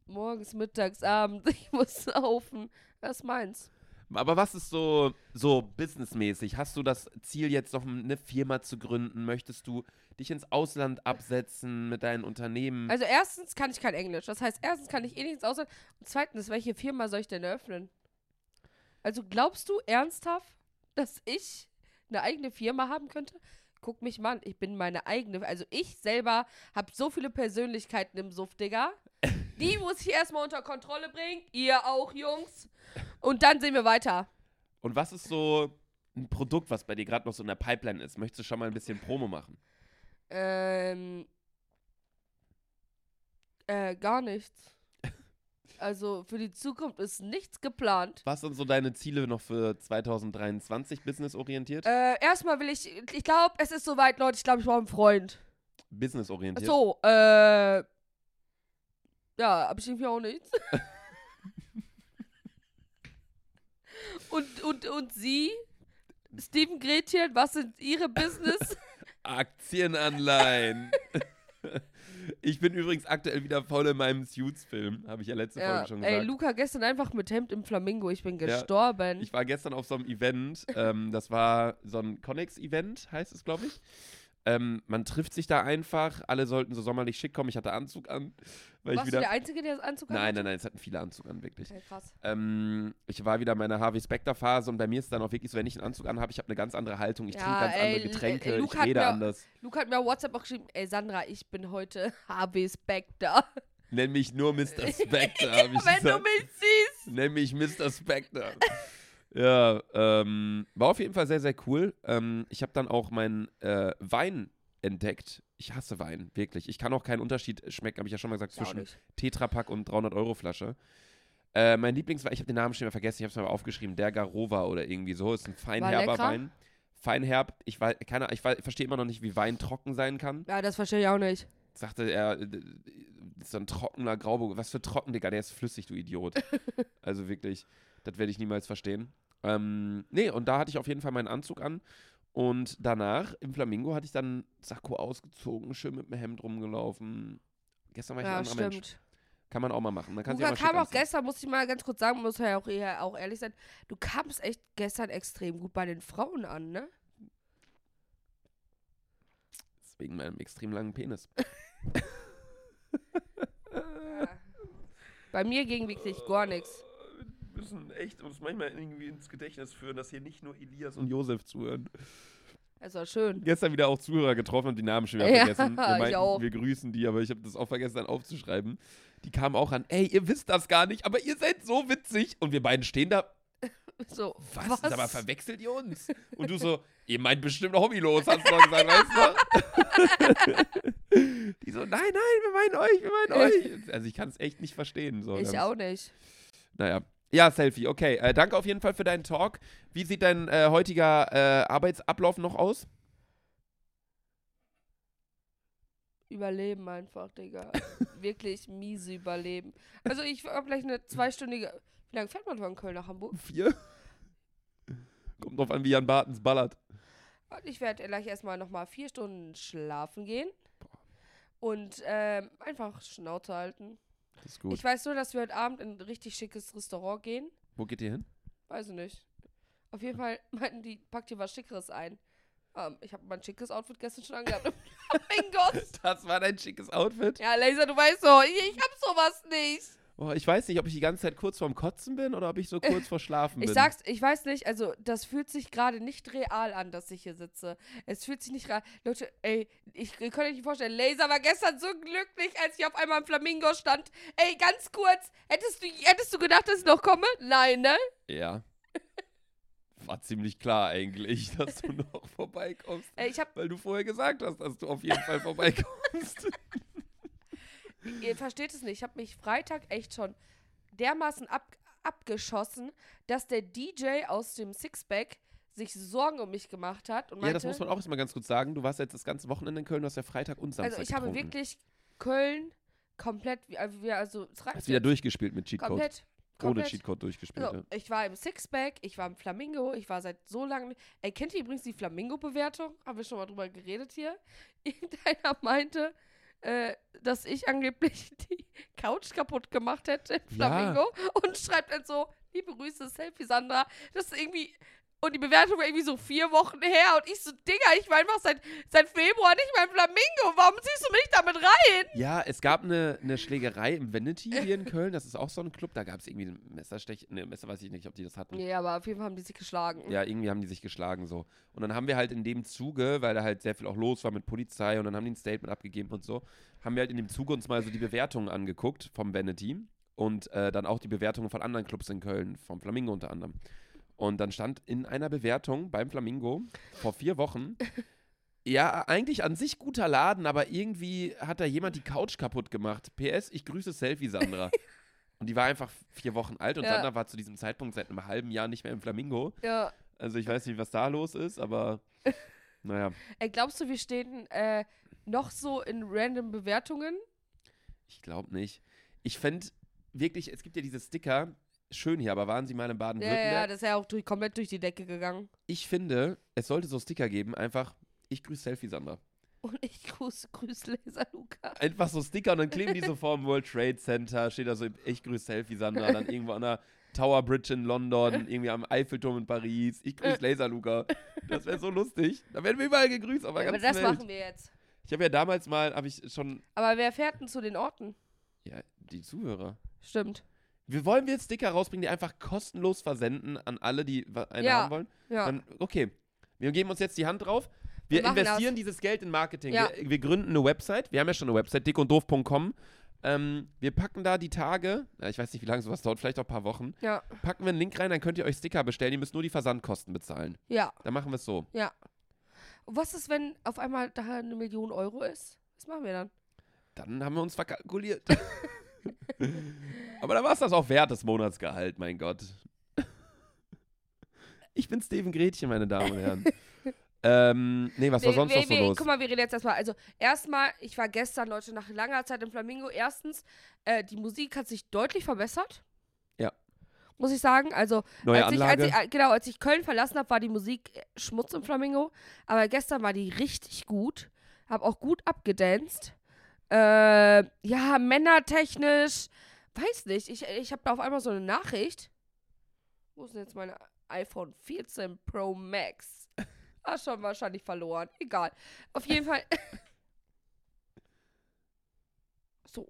morgens, mittags, abends, ich muss saufen. Das ist meins. Aber was ist so, so businessmäßig? Hast du das Ziel, jetzt noch eine Firma zu gründen? Möchtest du dich ins Ausland absetzen mit deinen Unternehmen? Also erstens kann ich kein Englisch. Das heißt, erstens kann ich eh nichts außer. Und zweitens, welche Firma soll ich denn eröffnen? Also glaubst du ernsthaft, dass ich eine eigene Firma haben könnte? Guck mich mal an, ich bin meine eigene. Also ich selber habe so viele Persönlichkeiten im Suff, Digga. Die muss ich erstmal unter Kontrolle bringen. Ihr auch, Jungs. Und dann sehen wir weiter. Und was ist so ein Produkt, was bei dir gerade noch so in der Pipeline ist? Möchtest du schon mal ein bisschen Promo machen? Ähm. Äh, gar nichts. Also für die Zukunft ist nichts geplant. Was sind so deine Ziele noch für 2023 businessorientiert? Äh, erstmal will ich, ich glaube, es ist soweit, Leute, ich glaube, ich brauche einen Freund. Businessorientiert? So, äh, ja, hab ich irgendwie auch nichts. und, und, und Sie, Steven Gretchen, was sind Ihre Business? Aktienanleihen. ich bin übrigens aktuell wieder voll in meinem Suits-Film. Habe ich ja letzte ja, Folge schon ey, gesagt. Luca gestern einfach mit Hemd im Flamingo, ich bin Ja, gestorben. Ich war gestern auf so einem Event. Ähm, das war so ein Connex-Event, heißt es, glaube ich. Ähm, man trifft sich da einfach. Alle sollten so sommerlich schick kommen. Ich hatte Anzug an. Weil Warst ich du wieder. der Einzige, der das Anzug Nein, hatte? nein, nein, es hatten viele Anzug an, wirklich. Okay, krass. Ähm, ich war wieder in meiner Harvey Specter Phase und bei mir ist dann auch wirklich so, wenn ich einen Anzug anhabe, ich habe eine ganz andere Haltung, ich Ja, trinke ganz ey, andere Getränke, ich Luke hat rede mir- anders. Luke hat mir auf WhatsApp auch geschrieben, ey Sandra, ich bin heute HB Specter. Nenn mich nur Mr. Specter, ich Wenn du gesagt. mich siehst. Nenn mich Mr. Specter. Ja, ähm, war auf jeden Fall sehr, sehr cool. Ähm, ich habe dann auch meinen äh, Wein entdeckt. Ich hasse Wein, wirklich. Ich kann auch keinen Unterschied schmecken, habe ich ja schon mal gesagt, Ja, zwischen. Tetrapack und 300-Euro-Flasche. Äh, mein Lieblingswein, ich habe den Namen schon wieder vergessen, ich habe es mal aufgeschrieben, der Garova oder irgendwie so. Ist ein feinherber? Wein. Feinherb, ich, weiß, keine, ich, weiß- verstehe immer noch nicht, wie Wein trocken sein kann. Ja, das verstehe ich auch nicht. Sagte er, äh, so ein trockener Grauburg. Was für trocken, Digga, der ist flüssig, du Idiot. also wirklich, das werde ich niemals verstehen. Ähm, nee, und da hatte ich auf jeden Fall meinen Anzug an. Und danach im Flamingo hatte ich dann Sakko ausgezogen, schön mit dem Hemd rumgelaufen. Gestern war ich ein Ja, anderer stimmt. Mensch. Kann man auch mal machen. Man kann Luca ja kam auch gestern, muss ich mal ganz kurz sagen, muss ja auch, eher, auch ehrlich sein, du kamst echt gestern extrem gut bei den Frauen an, ne? Wegen meinem extrem langen Penis. Bei mir ging wirklich gar nichts. Müssen echt uns manchmal irgendwie ins Gedächtnis führen, dass hier nicht nur Elias und Josef zuhören. Das war schön. Gestern wieder auch Zuhörer getroffen und die Namen schon wieder Ja, vergessen. Wir, ich meinten, auch. wir grüßen die, aber ich habe das auch vergessen dann aufzuschreiben. Die kam auch an, ey, ihr wisst das gar nicht, aber ihr seid so witzig. Und wir beiden stehen da, So, was? was? Mal, verwechselt ihr uns? Und du so, ihr meint bestimmt hobbylos, hast du doch gesagt, weißt du? Die so, nein, nein, wir meinen euch, wir meinen euch. Also ich kann es echt nicht verstehen. So. ich auch nicht. Naja. Ja, Selfie, okay. Äh, danke auf jeden Fall für deinen Talk. Wie sieht dein äh, heutiger äh, Arbeitsablauf noch aus? Überleben einfach, Digga. Wirklich miese Überleben. Also ich habe gleich eine zweistündige. Wie lange fährt man von Köln nach Hamburg? Vier? Kommt drauf an, wie Jan Bartens ballert. Und ich werde gleich erstmal nochmal vier Stunden schlafen gehen. Und ähm, einfach Schnauze halten. Das ist gut. Ich weiß nur, dass wir heute Abend in ein richtig schickes Restaurant gehen. Wo geht ihr hin? Weiß ich nicht. Auf jeden Fall meinten die, pack dir was Schickeres ein. Ähm, ich habe mein schickes Outfit gestern schon angehabt. oh mein Gott. Das war dein schickes Outfit. Ja, Laser, du weißt doch, ich, ich hab sowas nicht. Oh, ich weiß nicht, ob ich die ganze Zeit kurz vorm Kotzen bin oder ob ich so kurz vor Schlafen bin. Ich sag's, ich weiß nicht, also das fühlt sich gerade nicht real an, dass ich hier sitze. Es fühlt sich nicht real. Leute, ey, ich, ihr könnt euch nicht vorstellen, Laser war gestern so glücklich, als ich auf einmal im Flamingo stand. Ey, ganz kurz, hättest du, hättest du gedacht, dass ich noch komme? Nein, ne? Ja. War ziemlich klar eigentlich, dass du noch vorbeikommst. Ey, ich hab, Weil du vorher gesagt hast, dass du auf jeden Fall vorbeikommst. ihr versteht es nicht, ich habe mich Freitag echt schon dermaßen ab, abgeschossen, dass der DJ aus dem Sixpack sich Sorgen um mich gemacht hat und ja, meinte, das muss man auch erstmal ganz kurz sagen. Du warst jetzt das ganze Wochenende in Köln, du hast ja Freitag und Samstag also ich habe getrunken. wirklich Köln komplett, also, wir- also es reicht Hast wieder durchgespielt mit Cheatcode. komplett, Ohne. Cheatcode durchgespielt, So, ja. ich war im Sixpack, ich war im Flamingo, ich war seit so lange. Ey, kennt ihr übrigens die Flamingo-Bewertung? Haben wir schon mal drüber geredet hier? Irgendeiner meinte, äh, dass ich angeblich die Couch kaputt gemacht hätte im Ja. Flamingo und schreibt dann so, liebe Grüße, Selfie Sandra. Das ist irgendwie. Und die Bewertung war irgendwie so vier Wochen her und ich so, Digga, ich war einfach seit, seit Februar nicht mehr im Flamingo. Warum ziehst du mich damit rein? Ja, es gab eine, eine Schlägerei im Vanity hier in Köln. Das ist auch so ein Club. Da gab es irgendwie ein Messerstech. Ne, Messer weiß ich nicht, ob die das hatten. Nee, aber auf jeden Fall haben die sich geschlagen. Ja, irgendwie haben die sich geschlagen so. Und dann haben wir halt in dem Zuge, weil da halt sehr viel auch los war mit Polizei und dann haben die ein Statement abgegeben und so, haben wir halt in dem Zuge uns mal so die Bewertungen angeguckt vom Vanity und äh, dann auch die Bewertungen von anderen Clubs in Köln, vom Flamingo unter anderem. Und dann stand in einer Bewertung beim Flamingo vor vier Wochen, ja, eigentlich an sich guter Laden, aber irgendwie hat da jemand die Couch kaputt gemacht. PS, ich grüße Selfie Sandra. Und die war einfach vier Wochen alt und Ja. Sandra war zu diesem Zeitpunkt seit einem halben Jahr nicht mehr im Flamingo. ja. Also ich weiß nicht, was da los ist, aber naja. Ey, glaubst du, wir stehen äh, noch so in random Bewertungen? Ich glaube nicht. Ich fände wirklich, es gibt ja diese Sticker, schön hier, aber waren sie mal in Ja, Baden-Württemberg? ja, das ist ja auch durch, komplett durch die Decke gegangen. ich finde, es sollte so Sticker geben, einfach, ich grüße Selfie Sandra. Und ich grüße, grüße Laser Luca. Einfach so Sticker und dann kleben die so vor dem World Trade Center, steht da so, ich grüße Selfie Sandra, dann irgendwo an der Tower Bridge in London, irgendwie am Eiffelturm in Paris, ich grüße Laser Luca. Das wäre so lustig. Da werden wir überall gegrüßt, aber Aber ganz das Welt. machen wir jetzt. Ich habe ja damals mal, habe ich schon, Aber wer fährt denn zu den Orten? ja, die Zuhörer. Stimmt. Wir wollen wir jetzt Sticker rausbringen, die einfach kostenlos versenden an alle, die wa- eine Ja. haben wollen? Ja. Dann, okay. Wir geben uns jetzt die Hand drauf. Wir Wir investieren dieses Geld in Marketing. Ja. Wir, wir gründen eine Website. Wir haben ja schon eine Website, dickunddoof.com. Ähm, wir packen da die Tage, ich weiß nicht, wie lange sowas dauert, vielleicht auch ein paar Wochen. ja. Packen wir einen Link rein, dann könnt ihr euch Sticker bestellen. Ihr müsst nur die Versandkosten bezahlen. Ja. Dann machen wir es so. Ja. Was ist, wenn auf einmal da eine Million Euro ist? Was machen wir dann? Dann haben wir uns verkalkuliert. Aber da war es das auch wert, das Monatsgehalt, mein Gott. Ich bin Steven Gretchen, meine Damen und Herren. ähm, nee, was war sonst wir, noch so wir, los? Guck mal, wir reden jetzt erstmal. Also, erstmal, ich war gestern, Leute, nach langer Zeit im Flamingo. Erstens, äh, die Musik hat sich deutlich verbessert. Ja. Muss ich sagen. Also, Neue als Anlage. Ich, als ich, genau, als ich Köln verlassen habe, war die Musik äh, Schmutz im Flamingo. Aber gestern war die richtig gut. Hab auch gut abgedanced. Äh, ja, männertechnisch. Weiß nicht. Ich, ich habe da auf einmal so eine Nachricht. Wo ist denn jetzt meine iPhone 14 Pro Max? Ah, schon wahrscheinlich verloren. Egal. Auf jeden Fall. so.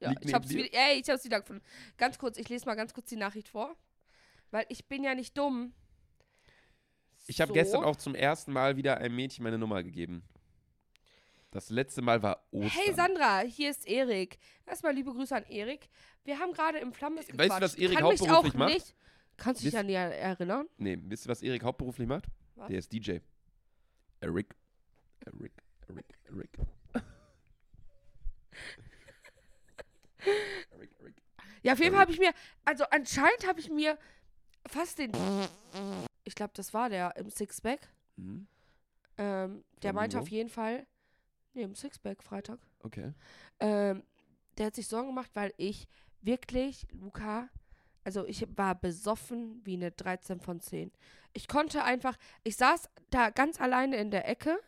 Ja, Liegt ich hab's, wieder, ey, ich hab's wieder gefunden. Ganz kurz, ich lese mal ganz kurz die Nachricht vor. Weil ich bin ja nicht dumm. ich habe So. gestern auch zum ersten Mal wieder einem Mädchen meine Nummer gegeben. Das letzte Mal war Ostern. Hey Sandra, hier ist Erik. Erstmal liebe Grüße an Erik. Wir haben gerade im Flammes Weißt du, was gequatscht. Erik hauptberuflich macht? Nicht. Kannst du dich an die erinnern? Nee, wisst ihr, was Erik hauptberuflich macht? Was? Der ist DJ. Eric. Eric. Eric. Eric. Eric, Eric. Ja, auf jeden Erik. Fall habe ich mir, also anscheinend habe ich mir fast den, ich glaube, das war der im Sixpack. Mhm. Ähm, der meinte auf jeden Fall, nee, im Sixpack Freitag. Okay. Ähm, der hat sich Sorgen gemacht, weil ich wirklich, Luca, also ich war besoffen wie eine 13 von 10. Ich konnte einfach, ich saß da ganz alleine in der Ecke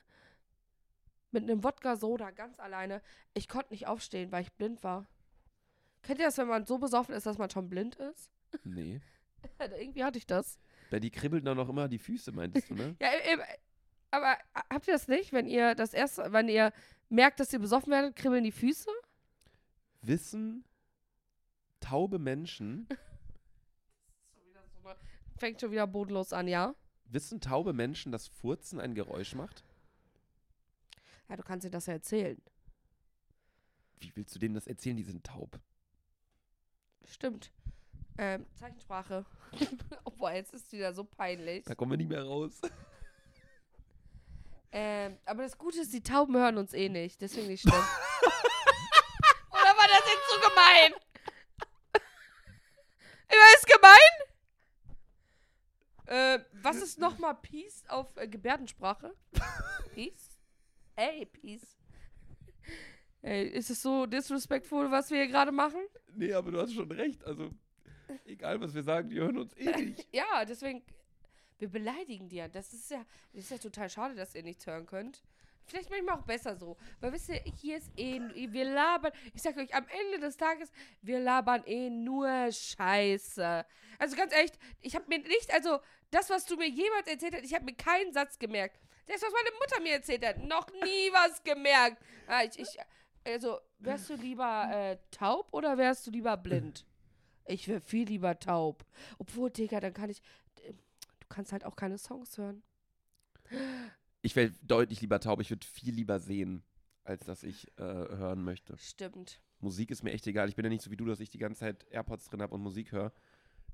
mit einem Wodka-Soda ganz alleine. Ich konnte nicht aufstehen, weil ich blind war. Kennt ihr das, wenn man so besoffen ist, dass man schon blind ist? Nee. Irgendwie hatte ich das. Bei die kribbeln dann noch immer die Füße, meintest du, ne? Ja, aber habt ihr das nicht, wenn ihr das erste, wenn ihr merkt, dass ihr besoffen werdet, kribbeln die Füße? Wissen taube Menschen, Fängt schon wieder bodenlos an, ja? wissen taube Menschen, dass Furzen ein Geräusch macht? Ja, du kannst dir das ja erzählen. Wie willst du denen das erzählen? Die sind taub. Stimmt. Ähm, Zeichensprache. Boah, jetzt ist wieder so peinlich. Da kommen wir nicht mehr raus. Ähm, aber das Gute ist, die Tauben hören uns eh nicht. Deswegen nicht schlimm. Oder war das jetzt so gemein? War es gemein? Äh, was ist nochmal Peace auf äh, Gebärdensprache? Peace? Ey, Peace. Ey, ist es so disrespectful, was wir hier gerade machen? Nee, aber du hast schon recht. Also, egal was wir sagen, die hören uns eh nicht. Ja, deswegen, wir beleidigen die ja. Das ist ja, das ist ja total schade, dass ihr nichts hören könnt. Vielleicht manchmal auch besser so. Weil wisst ihr, hier ist eh, wir labern, ich sag euch, am Ende des Tages, wir labern eh nur Scheiße. Also ganz ehrlich, ich habe mir nicht, also das, was du mir jemals erzählt hast, ich habe mir keinen Satz gemerkt. Das, was meine Mutter mir erzählt hat, noch nie was gemerkt. Ah, ich, ich, also, wärst du lieber äh, taub oder wärst du lieber blind? Ich wäre viel lieber taub. Obwohl, Digga, dann kann ich. Du kannst halt auch keine Songs hören. Ich wäre deutlich lieber taub. Ich würde viel lieber sehen, als dass ich äh, hören möchte. Stimmt. Musik ist mir echt egal. Ich bin ja nicht so wie du, dass ich die ganze Zeit AirPods drin habe und Musik höre.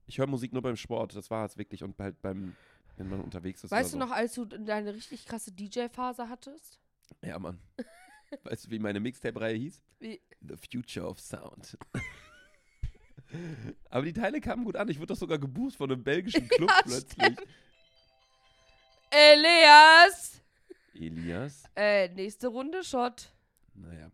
Ich höre Musik nur beim Sport. Das war es wirklich. Und halt beim, wenn man unterwegs ist. Weißt du oder noch, als du deine richtig krasse DJ-Phase hattest? so. Ja, Mann. weißt du, wie meine Mixtape-Reihe hieß? Wie? The Future of Sound. Aber die Teile kamen gut an. Ich wurde doch sogar gebucht von einem belgischen Club Ja, plötzlich. Elias! Elias. Äh, nächste Runde Shot. Naja.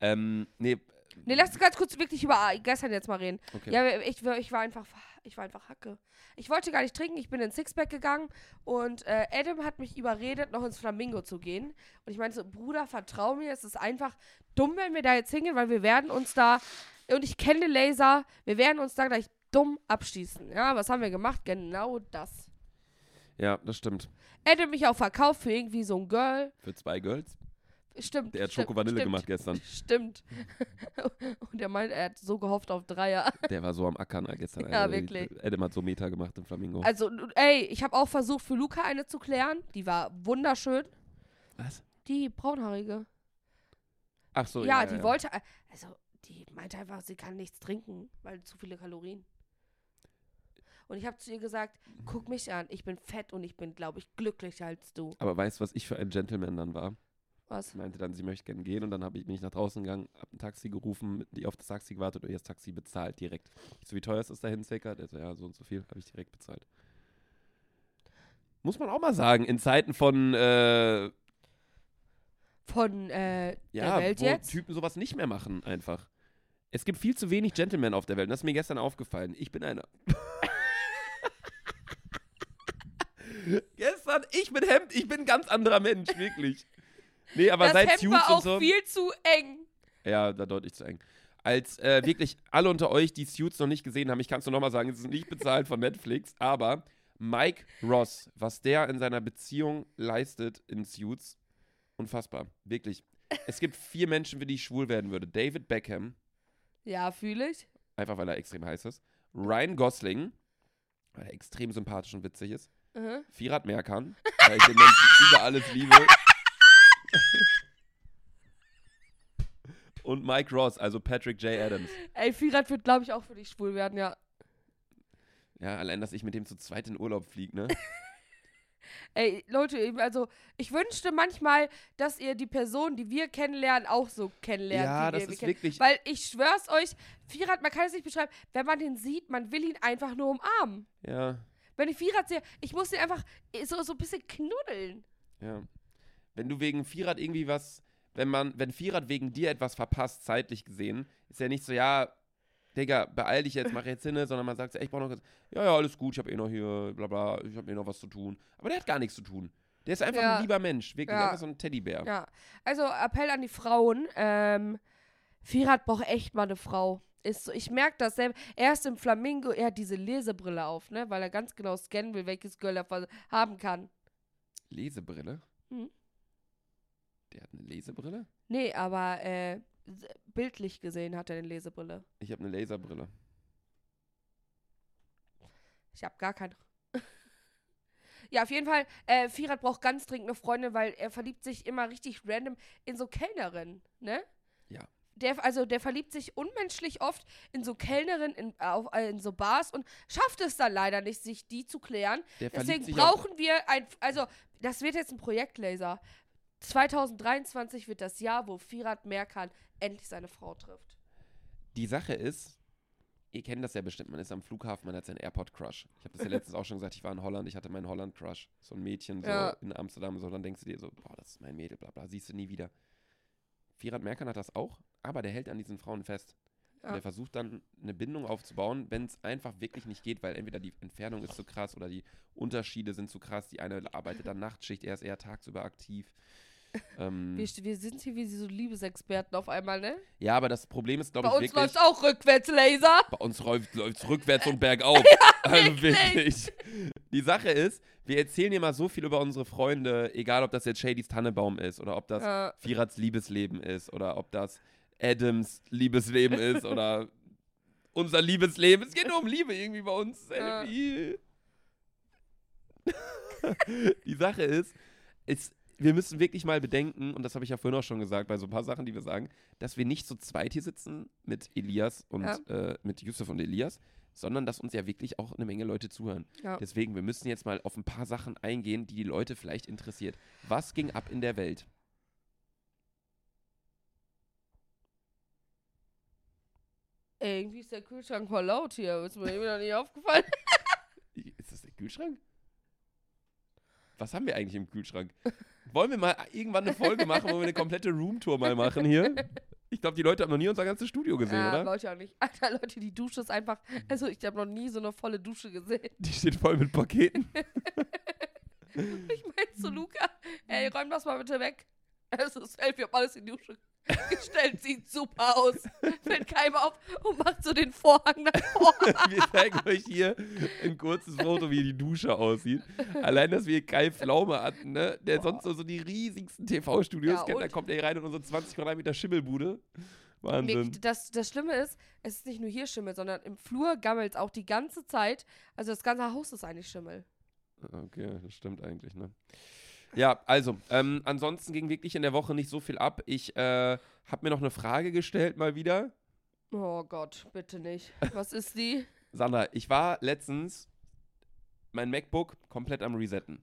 Ähm, nee. Ne, lass uns ganz kurz wirklich über gestern jetzt mal reden. Okay. Ja, ich, war- ich war einfach, ich war einfach Hacke. Ich wollte gar nicht trinken, ich bin ins Sixpack gegangen und äh, Adam hat mich überredet, noch ins Flamingo zu gehen. Und ich meinte so, Bruder, vertrau mir, es ist einfach dumm, wenn wir da jetzt hingehen, weil wir werden uns da, und ich kenne den Laser, wir werden uns da gleich dumm abschießen. Ja, was haben wir gemacht? Genau das. Ja, das stimmt. Adam mich auch verkauft für irgendwie so ein Girl. Für zwei Girls. Stimmt. Der hat stimmt, Schoko-Vanille stimmt, gemacht gestern. Stimmt. und er meint, er hat so gehofft auf Dreier. Der war so am Ackern gestern. Ja, Alter. wirklich. Adam hat so Meter gemacht im Flamingo. Also, ey, ich habe auch versucht, für Luca eine zu klären. Die war wunderschön. Was? Die braunhaarige. Ach so, ja, ja. die ja. wollte, also, die meinte einfach, sie kann nichts trinken, weil zu viele Kalorien. Und ich habe zu ihr gesagt, guck mich an, ich bin fett und ich bin, glaube ich, glücklicher als du. Aber weißt du, was ich für ein Gentleman dann war? Was? Meinte dann, sie möchte gerne gehen und dann habe ich mich nach draußen gegangen, habe ein Taxi gerufen, die auf das Taxi gewartet und ihr das Taxi bezahlt direkt. Ich so, wie teuer ist das dahin circa? Der so, ja, so und so viel, habe ich direkt bezahlt. Muss man auch mal sagen, in Zeiten von, äh, Von äh, ja, der Welt wo jetzt? Typen sowas nicht mehr machen einfach. Es gibt viel zu wenig Gentlemen auf der Welt und das ist mir gestern aufgefallen. Ich bin einer. gestern, ich bin Hemd, ich bin ein ganz anderer Mensch, wirklich. Nee, aber das seit Hemd Suits war und auch so. viel zu eng. Ja, da deutlich zu eng. Als äh, wirklich alle unter euch, die Suits noch nicht gesehen haben, ich kann es nur nochmal sagen, es ist nicht bezahlt von Netflix, aber Mike Ross, was der in seiner Beziehung leistet in Suits, unfassbar. Wirklich. Es gibt vier Menschen, für die ich schwul werden würde. David Beckham, Ja, fühle ich. einfach weil er extrem heiß ist. Ryan Gosling, weil er extrem sympathisch und witzig ist. Mhm. Firat Merkan, weil ich den Menschen über alles liebe. und Mike Ross, also Patrick J. Adams. Ey, Firat wird, glaube ich, auch für dich schwul werden, ja. Ja, allein, dass ich mit dem zu zweit in Urlaub fliege, ne? Ey, Leute, also ich wünschte manchmal, dass ihr die Person, die wir kennenlernen, auch so kennenlernt. ja, das wir, wir ist kennen. wirklich. Weil ich schwör's euch, Firat, man kann es nicht beschreiben, wenn man den sieht, man will ihn einfach nur umarmen. Ja, Wenn ich Firat sehe, ich muss ihn einfach so, so ein bisschen knuddeln. ja. Wenn du wegen Vierrad irgendwie was, wenn man, wenn Vierrad wegen dir etwas verpasst, zeitlich gesehen, ist ja nicht so, ja, Digga, beeil dich jetzt, mach jetzt hin, sondern man sagt ey, ich brauch noch ja, ja, alles gut, ich hab eh noch hier, bla bla, ich hab eh noch was zu tun. Aber der hat gar nichts zu tun. Der ist einfach Ja. ein lieber Mensch, wirklich, Ja. einfach so ein Teddybär. Ja, also Appell an die Frauen. Ähm, Firat braucht echt mal eine Frau. Ist so, ich merke das selbst. Er ist im Flamingo, er hat diese Lesebrille auf, ne? Weil er ganz genau scannen will, welches Girl er haben kann. Lesebrille? Mhm. Der hat eine Lesebrille? Nee, aber äh, bildlich gesehen hat er eine Lesebrille. Ich habe eine Laserbrille. Ich habe gar keine. ja, auf jeden Fall, äh, Firat braucht ganz dringend eine Freundin, weil er verliebt sich immer richtig random in so Kellnerinnen, ne? Ja. Der, also der verliebt sich unmenschlich oft in so Kellnerinnen, in, auf, äh, in so Bars und schafft es dann leider nicht, sich die zu klären. Der Deswegen brauchen wir ein, also das wird jetzt ein Projektlaser. 2023 wird das Jahr, wo Firat Merkan endlich seine Frau trifft. Die Sache ist, ihr kennt das ja bestimmt, man ist am Flughafen, man hat seinen Airport-Crush. Ich habe das ja letztens auch schon gesagt, ich war in Holland, ich hatte meinen Holland-Crush. So ein Mädchen so Ja. in Amsterdam, so, dann denkst du dir so, boah, das ist mein Mädel, bla bla, siehst du nie wieder. Firat Merkan hat das auch, aber der hält an diesen Frauen fest. Ja. Und der versucht dann eine Bindung aufzubauen, wenn es einfach wirklich nicht geht, weil entweder die Entfernung ist zu krass oder die Unterschiede sind zu krass. Die eine arbeitet dann Nachtschicht, er ist eher tagsüber aktiv. Ähm, Wir, wir sind hier wie so Liebesexperten auf einmal, ne? ja, aber das Problem ist, glaube Bei ich, uns wirklich. läuft auch rückwärts Laser. Bei uns läuft es rückwärts und bergauf. also wirklich. Die Sache ist, wir erzählen hier mal so viel über unsere Freunde, egal ob das jetzt Shadys Tannebaum ist oder ob das Ja. Firats Liebesleben ist oder ob das Adams Liebesleben ist oder unser Liebesleben. Es geht nur um Liebe irgendwie bei uns. Ja. Die Sache ist, es, wir müssen wirklich mal bedenken, und das habe ich ja vorhin auch schon gesagt, bei so ein paar Sachen, die wir sagen, dass wir nicht so zweit hier sitzen mit Elias und Ja. äh, mit Yusuf und Elias, sondern dass uns ja wirklich auch eine Menge Leute zuhören. Ja. Deswegen, wir müssen jetzt mal auf ein paar Sachen eingehen, die die Leute vielleicht interessiert. Was ging ab in der Welt? Ey, irgendwie ist der Kühlschrank voll laut hier. Ist mir irgendwie noch nicht aufgefallen. Ist das der Kühlschrank? Was haben wir eigentlich im Kühlschrank? Wollen wir mal irgendwann eine Folge machen, wo wir eine komplette Roomtour mal machen hier? Ich glaube, die Leute haben noch nie unser ganzes Studio gesehen, ja, oder? Leute auch nicht. Alter, Leute, die Dusche ist einfach. Also, ich habe noch nie so eine volle Dusche gesehen. Die steht voll mit Paketen. Ich mein zu Luca, ey, räum das mal bitte weg. Also, Selfie, hab alles in die Dusche gestellt. Sieht super aus. Fällt keinem auf und macht so den Vorhang davor. Wir zeigen euch hier ein kurzes Foto, wie die Dusche aussieht. Allein, dass wir Kai Pflaume hatten, ne? der sonst so, so die riesigsten TV-Studios Ja, kennt, da kommt er hier rein in unsere 20 Quadratmeter Schimmelbude. Wahnsinn. Das, das Schlimme ist, es ist nicht nur hier Schimmel, sondern im Flur gammelt es auch die ganze Zeit. Also, das ganze Haus ist eigentlich Schimmel. Okay, das stimmt eigentlich, ne? Ja, also, ähm, ansonsten ging wirklich in der Woche nicht so viel ab. Ich äh, habe mir noch eine Frage gestellt, mal wieder. Oh Gott, bitte nicht. Was ist die? Sandra, ich war letztens mein MacBook komplett am Resetten.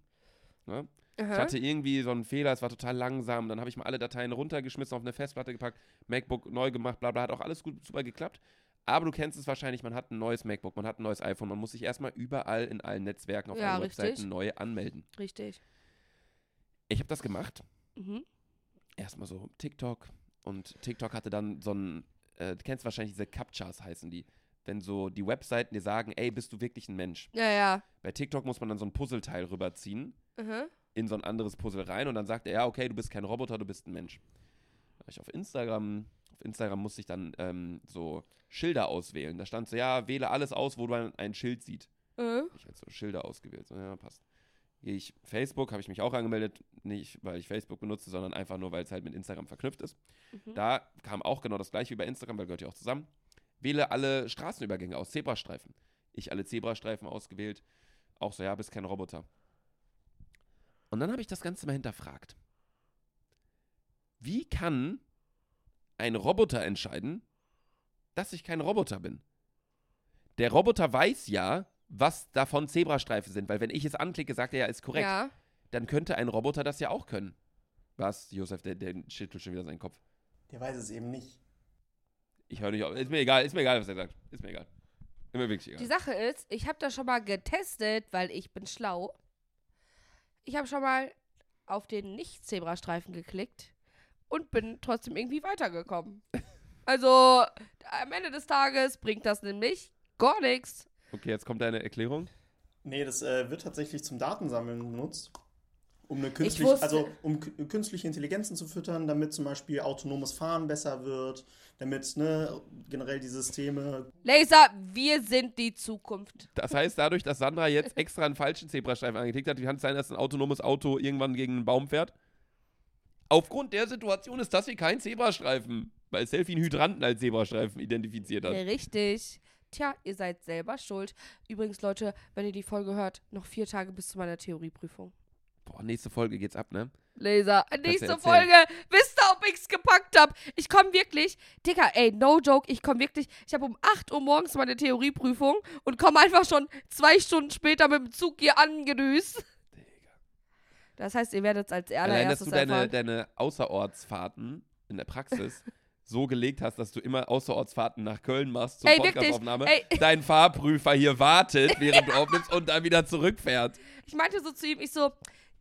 Ne? Ich hatte irgendwie so einen Fehler, es war total langsam. Dann habe ich mal alle Dateien runtergeschmissen, auf eine Festplatte gepackt, MacBook neu gemacht, bla bla, hat auch alles gut, super geklappt. Aber du kennst es wahrscheinlich, man hat ein neues MacBook, man hat ein neues iPhone, man muss sich erstmal überall in allen Netzwerken auf Ja, allen richtig. Webseiten neu anmelden. Richtig. Ich habe das gemacht. Mhm. erstmal so TikTok und TikTok hatte dann so ein, äh, du kennst wahrscheinlich diese Captchas heißen die, wenn so die Webseiten dir sagen, ey, bist du wirklich ein Mensch? Ja, ja. Bei TikTok muss man dann so ein Puzzleteil rüberziehen, Aha. in so ein anderes Puzzle rein und dann sagt er, ja, okay, du bist kein Roboter, du bist ein Mensch. Ich auf Instagram, auf Instagram musste ich dann ähm, so Schilder auswählen. Da stand so, ja, wähle alles aus, wo man ein Schild sieht. Äh. Ich habe so Schilder ausgewählt. So, ja, passt. Gehe ich Facebook, habe ich mich auch angemeldet. Nicht, weil ich Facebook benutze, sondern einfach nur, weil es halt mit Instagram verknüpft ist. Mhm. Da kam auch genau das gleiche wie bei Instagram, weil gehört ja auch zusammen. Wähle alle Straßenübergänge aus, Zebrastreifen. Ich alle Zebrastreifen ausgewählt. Auch so, ja, bist kein Roboter. Und dann habe ich das Ganze mal hinterfragt. Wie kann ein Roboter entscheiden, dass ich kein Roboter bin. Der Roboter weiß ja, was davon Zebrastreifen sind, weil wenn ich es anklicke, sagt er ja, ist korrekt. Ja. Dann könnte ein Roboter das ja auch können. Was, Josef, der, der schüttelt schon wieder seinen Kopf. Der weiß es eben nicht. Ich höre nicht auf. Ist mir egal, ist mir egal, was er sagt. Ist mir egal. Ist mir wirklich egal. Die Sache ist, ich habe das schon mal getestet, weil ich bin schlau. Ich habe schon mal auf den Nicht-Zebrastreifen geklickt und bin trotzdem irgendwie weitergekommen. Also, am Ende des Tages bringt das nämlich gar nichts. Okay, jetzt kommt deine Erklärung. Nee, das äh, wird tatsächlich zum Datensammeln benutzt. Um eine künstlich, wusste- also um kü- künstliche Intelligenzen zu füttern, damit zum Beispiel autonomes Fahren besser wird, damit ne, generell die Systeme. Laser, wir sind die Zukunft. Das heißt, dadurch, dass Sandra jetzt extra einen falschen Zebrastreifen angeklickt hat, kann es sein, dass ein autonomes Auto irgendwann gegen einen Baum fährt. Aufgrund der Situation ist das hier kein Zebrastreifen, weil Selfie einen Hydranten als Zebrastreifen identifiziert hat. Richtig. Tja, ihr seid selber schuld. Übrigens, Leute, wenn ihr die Folge hört, noch vier Tage bis zu meiner Theorieprüfung. Boah, nächste Folge geht's ab, ne? Laser. Nächste. Folge. Wisst ihr, ob ich's gepackt hab? Ich komm wirklich. Dicker, ey, no joke. Ich komm wirklich. Ich habe um 8 Uhr morgens meine Theorieprüfung und komme einfach schon zwei Stunden später mit dem Zug hier angedüst. Das heißt, ihr werdet es als Allein, dass allererstes du deine, erfahren. deine Außerortsfahrten in der Praxis so gelegt hast, dass du immer Außerortsfahrten nach Köln machst zur. Podcastaufnahme, dein Fahrprüfer hier wartet, während du aufnimmst und dann wieder zurückfährt. Ich meinte so zu ihm, ich so,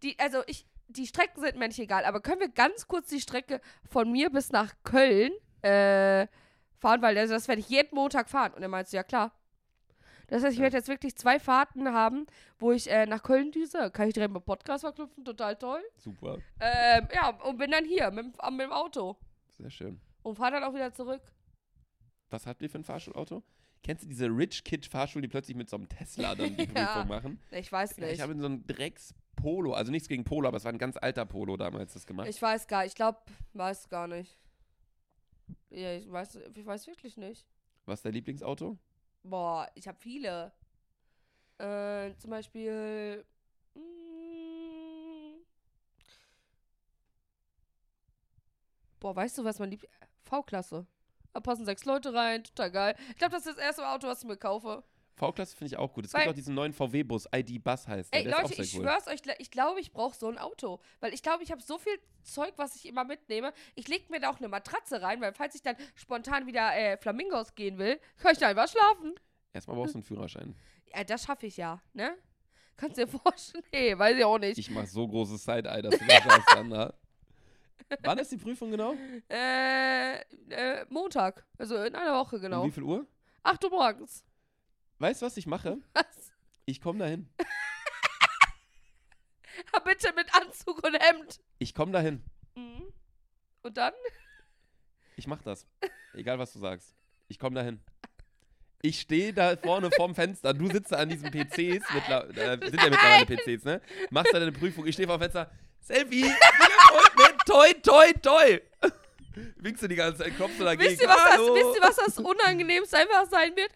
die, also ich, die Strecken sind mir nicht egal, aber können wir ganz kurz die Strecke von mir bis nach Köln äh, fahren, weil das, das werde ich jeden Montag fahren. Und er meinte so, ja klar. Das heißt, ich Ja. werde jetzt wirklich zwei Fahrten haben, wo ich äh, nach Köln düse. Kann ich direkt mit Podcast verknüpfen, total toll. Super, Ähm, ja, und bin dann hier mit, dem- mit dem Auto. sehr schön. Und fahre dann auch wieder zurück. Was habt ihr für ein Fahrschulauto? Kennst du diese Rich Kid Fahrschulen, die plötzlich mit so einem Tesla dann die Ja. Prüfung machen? Ich weiß nicht. ich habe so einem Drecks Polo, also nichts gegen Polo, aber es war ein ganz alter Polo damals das gemacht. Ich weiß gar ich glaube, weiß gar nicht. Ja, ich weiß, ich weiß wirklich nicht. Was ist dein Lieblingsauto? Boah, ich habe viele. Äh, zum Beispiel. mm, Boah, weißt du, was mein Liebling. V-Klasse. Da passen sechs Leute rein, total geil. Ich glaube, das ist das erste Auto, was ich mir kaufe. V-Klasse finde ich auch gut. Es Weil- gibt auch diesen neuen VW-Bus, ID-Bus heißt der. Ey, der Leute, ist auch sehr ich cool. schwör's euch, ich glaube, ich brauche so ein Auto. Weil ich glaube, ich habe so viel Zeug, was ich immer mitnehme. Ich lege mir da auch eine Matratze rein, weil falls ich dann spontan wieder äh, Flamingos gehen will, kann ich da einfach schlafen. Erstmal brauchst du einen Führerschein. Ja, das schaffe ich ja, ne? Kannst dir vorstellen? Nee, weiß ich auch nicht. Ich mache so großes Side-Eye, dass du das Sandra. Wann ist die Prüfung genau? Äh, äh, Montag. Also in einer Woche, genau. Um wie viel Uhr? 8 Uhr morgens. Weißt du, was ich mache? Was? Ich komme dahin. Ah, Bitte mit Anzug und Hemd. Ich komme dahin. Mhm. Und dann? Ich mach das. Egal, was du sagst. Ich komme dahin. Ich stehe da vorne vorm Fenster. Du sitzt da an diesen PCs. Mittler äh, sind ja mittlerweile PCs, ne? Machst da deine Prüfung. Ich stehe vor dem Fenster. Selfie. Toi, toi, toi. Winkst du die ganze Zeit, klopfst du dagegen. Wisst ihr, was das, wisst ihr, was das Unangenehmste einfach sein wird?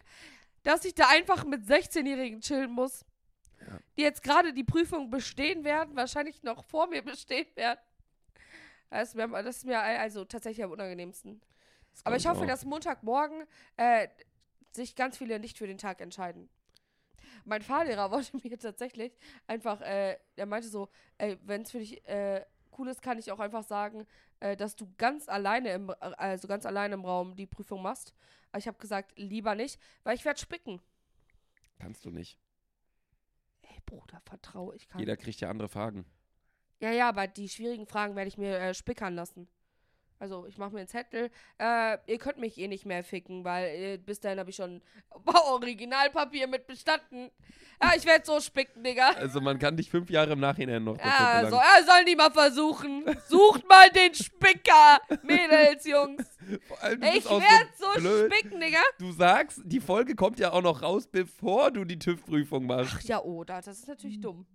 Dass ich da einfach mit 16-Jährigen chillen muss. Ja. Die jetzt gerade die Prüfung bestehen werden, wahrscheinlich noch vor mir bestehen werden. Das ist mir, das ist mir also tatsächlich am unangenehmsten. Aber ich hoffe, auch. dass Montagmorgen äh, sich ganz viele nicht für den Tag entscheiden. Mein Fahrlehrer wollte mir tatsächlich einfach, äh, er meinte so, ey, wenn es für dich äh, cool ist, kann ich auch einfach sagen, äh, dass du ganz alleine im, also ganz alleine im Raum die Prüfung machst. Aber ich habe gesagt, lieber nicht, weil ich werde spicken. Kannst du nicht. Ey, Bruder, vertraue ich kann. Jeder kriegt ja andere Fragen. Ja, ja, aber die schwierigen Fragen werde ich mir äh, spickern lassen. Also, ich mache mir einen Zettel. Äh, ihr könnt mich eh nicht mehr ficken, weil äh, bis dahin habe ich schon Originalpapier mit bestanden. Ja, ich werde so spicken, Digga. Also man kann dich fünf Jahre im Nachhinein noch Ja, so, ja, sollen die mal versuchen. Sucht mal den Spicker, Mädels, Jungs. Allem, Ich bist auch werd so blöd. spicken, Digga. Du sagst, die Folge kommt ja auch noch raus, bevor du die TÜV-Prüfung machst. Ach ja, da- das ist natürlich dumm.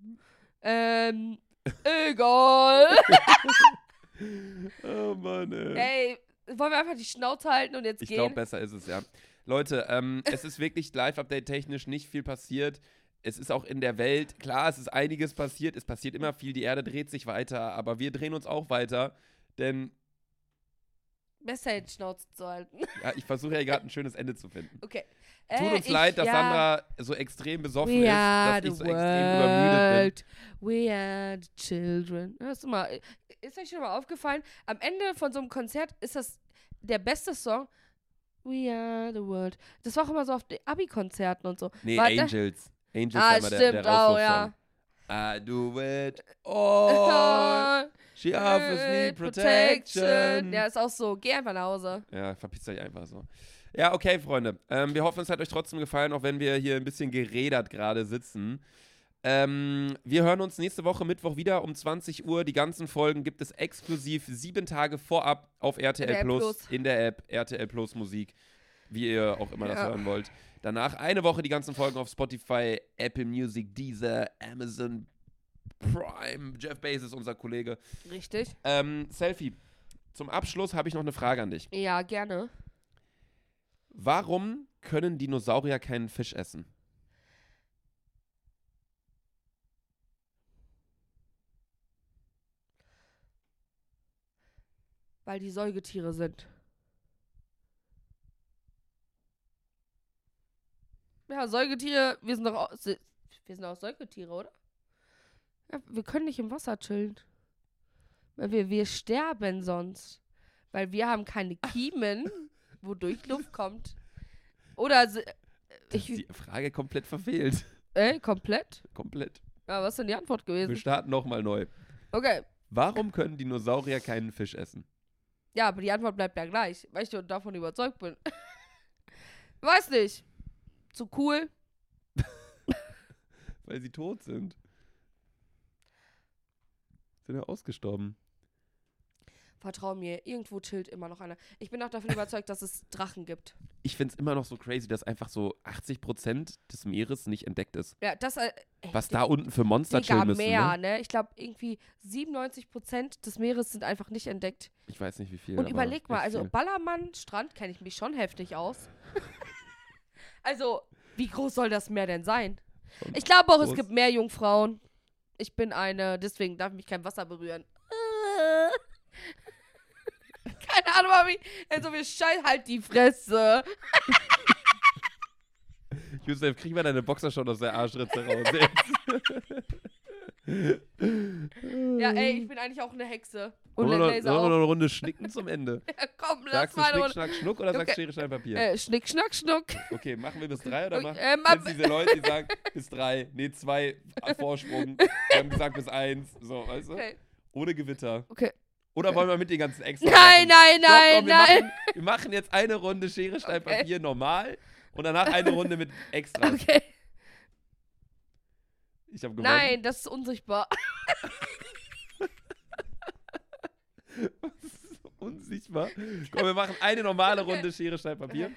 Ähm, egal. Oh Mann, ey. Ey, wollen wir einfach die Schnauze halten und jetzt Ich gehen? glaube, besser ist es, ja. Leute, ähm, es ist wirklich Live-Update technisch nicht viel passiert. Es ist auch in der Welt, klar, es ist einiges passiert, es passiert immer viel, die Erde dreht sich weiter, aber wir drehen uns auch weiter, denn Besser die Schnauze zu halten. Ja, ich versuche ja gerade ein schönes Ende zu finden. Okay. Tut Äh, uns ich- leid, dass ja. Sandra so extrem besoffen ist, dass ich so extrem übermüdet world. We are the children. Hörst du mal, ist euch schon mal aufgefallen? Am Ende von so einem Konzert ist das der beste Song. We are the world. Das war auch immer so auf den Abi-Konzerten und so. bin. Nee, War da- Angels. Angels Ah, war immer der, stimmt der auch, ja. Rauswurfsong. I do it all. She offers me protection. Ja, ist auch so. Geh einfach nach Hause. Ja, verpisst euch einfach so. Ja, okay, Freunde. Ähm, wir hoffen, es hat euch trotzdem gefallen, auch wenn wir hier ein bisschen gerädert gerade sitzen. Ähm, wir hören uns nächste Woche Mittwoch wieder um 20 Uhr. Die ganzen Folgen gibt es exklusiv sieben Tage vorab auf RTL Plus, Plus. in der App RTL Plus Musik, wie ihr auch immer das Ja. hören wollt. Danach eine Woche die ganzen Folgen auf Spotify, Apple Music, Deezer, Amazon Prime. Jeff Bezos, unser Kollege. Richtig? Ähm, Selfie. Zum Abschluss habe ich noch eine Frage an dich. Ja, gerne. Warum können Dinosaurier keinen Fisch essen? Weil die Säugetiere sind. Ja, Säugetiere, wir sind doch auch, wir sind auch Säugetiere, oder? Ja, wir können nicht im Wasser chillen. Weil wir, wir sterben sonst. Weil wir haben keine Kiemen, wodurch Luft kommt. Oder, Das ist ich, die Frage komplett verfehlt. äh, komplett? Komplett. Ja, was ist denn die Antwort Wir gewesen? starten nochmal neu. Okay. Warum können Dinosaurier keinen Fisch essen? Ja, aber die Antwort bleibt ja gleich, weil ich davon überzeugt bin. Weiß nicht. Zu cool? Weil sie tot sind. Sind ja ausgestorben. Vertrau mir, irgendwo chillt immer noch einer. Ich bin auch davon überzeugt, dass es Drachen gibt. Ich finde es immer noch so crazy, dass einfach so 80% des Meeres nicht entdeckt ist. Ja, das. Äh, Was da unten für Monster Digga, chillen müssen. mehr, Ne? ne? Ich glaube, irgendwie 97% des Meeres sind einfach nicht entdeckt. Ich weiß nicht, wie viel. Und überleg mal, also viel. Ballermann, Strand kenne ich mich schon heftig aus. also, wie groß soll das Meer denn sein? Schon Ich glaube auch, es groß. gibt mehr Jungfrauen. Ich bin eine, deswegen darf mich kein Wasser berühren. Keine Ahnung, Mami. Also wir scheiß halt die Fresse. Josef, krieg mal deine Boxer schon aus der Arschritze raus. jetzt. Ja, ey, ich bin eigentlich auch eine Hexe. Und Wollen wir ein noch, Laser sollen wir noch eine Runde schnicken zum Ende? Ja, komm, lass Sagst mal eine Schnick, Runde. Schnack, Schnuck oder sagst du Okay. Schere, Stein, Papier? Äh, Schnick, Schnack, Schnuck. Okay, machen wir bis drei oder machen ähm, Kennst ab- diese Leute, die sagen bis drei, nee, zwei äh, Vorsprung. Wir haben gesagt bis eins. So, weißt du? Okay. Ohne Gewitter. okay. Oder wollen wir mit den ganzen extra Nein, machen? nein, Doch, nein, komm, wir nein. Machen, wir machen jetzt eine Runde Schere, Stein, Okay. Papier normal und danach eine Runde mit extra. Okay. Ich habe gewonnen. Nein, das ist unsichtbar. Das ist unsichtbar. Komm, wir machen eine normale Runde Schere, Stein, Papier.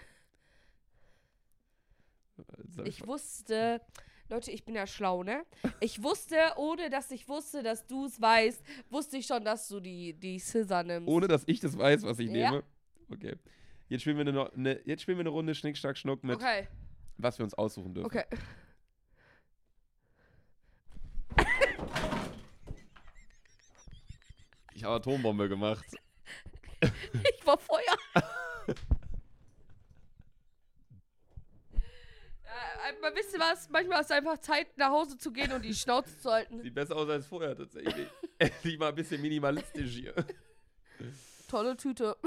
Ich wusste, Leute, ich bin ja schlau, ne? Ich wusste, ohne dass ich wusste, dass du es weißt, wusste ich schon, dass du die, die Scissor nimmst. Ohne dass ich das weiß, was ich Ja. nehme. Okay. Jetzt spielen wir eine, eine, jetzt spielen wir eine Runde Schnick, Schnack, Schnuck mit, Okay, was wir uns aussuchen dürfen. okay. Ich habe Atombombe gemacht. Ich war Feuer. ja, aber wisst ihr was? Manchmal ist es einfach Zeit, nach Hause zu gehen und die Schnauze zu halten. Sieht besser aus als vorher tatsächlich. Sieht mal ein bisschen minimalistisch hier. Tolle Tüte.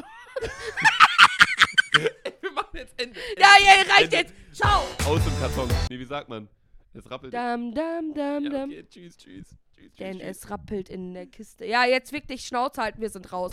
Wir machen jetzt Ende. Ja, ja, reicht Ende. jetzt. Ciao. Aus dem Karton. Nee, wie sagt man? Es rappelt. Dam, dam, dam, Ja, okay. Tschüss, tschüss. Tschüss, tschüss, Denn tschüss. es rappelt in der Kiste. Ja, jetzt wirklich Schnauze halten, wir sind raus.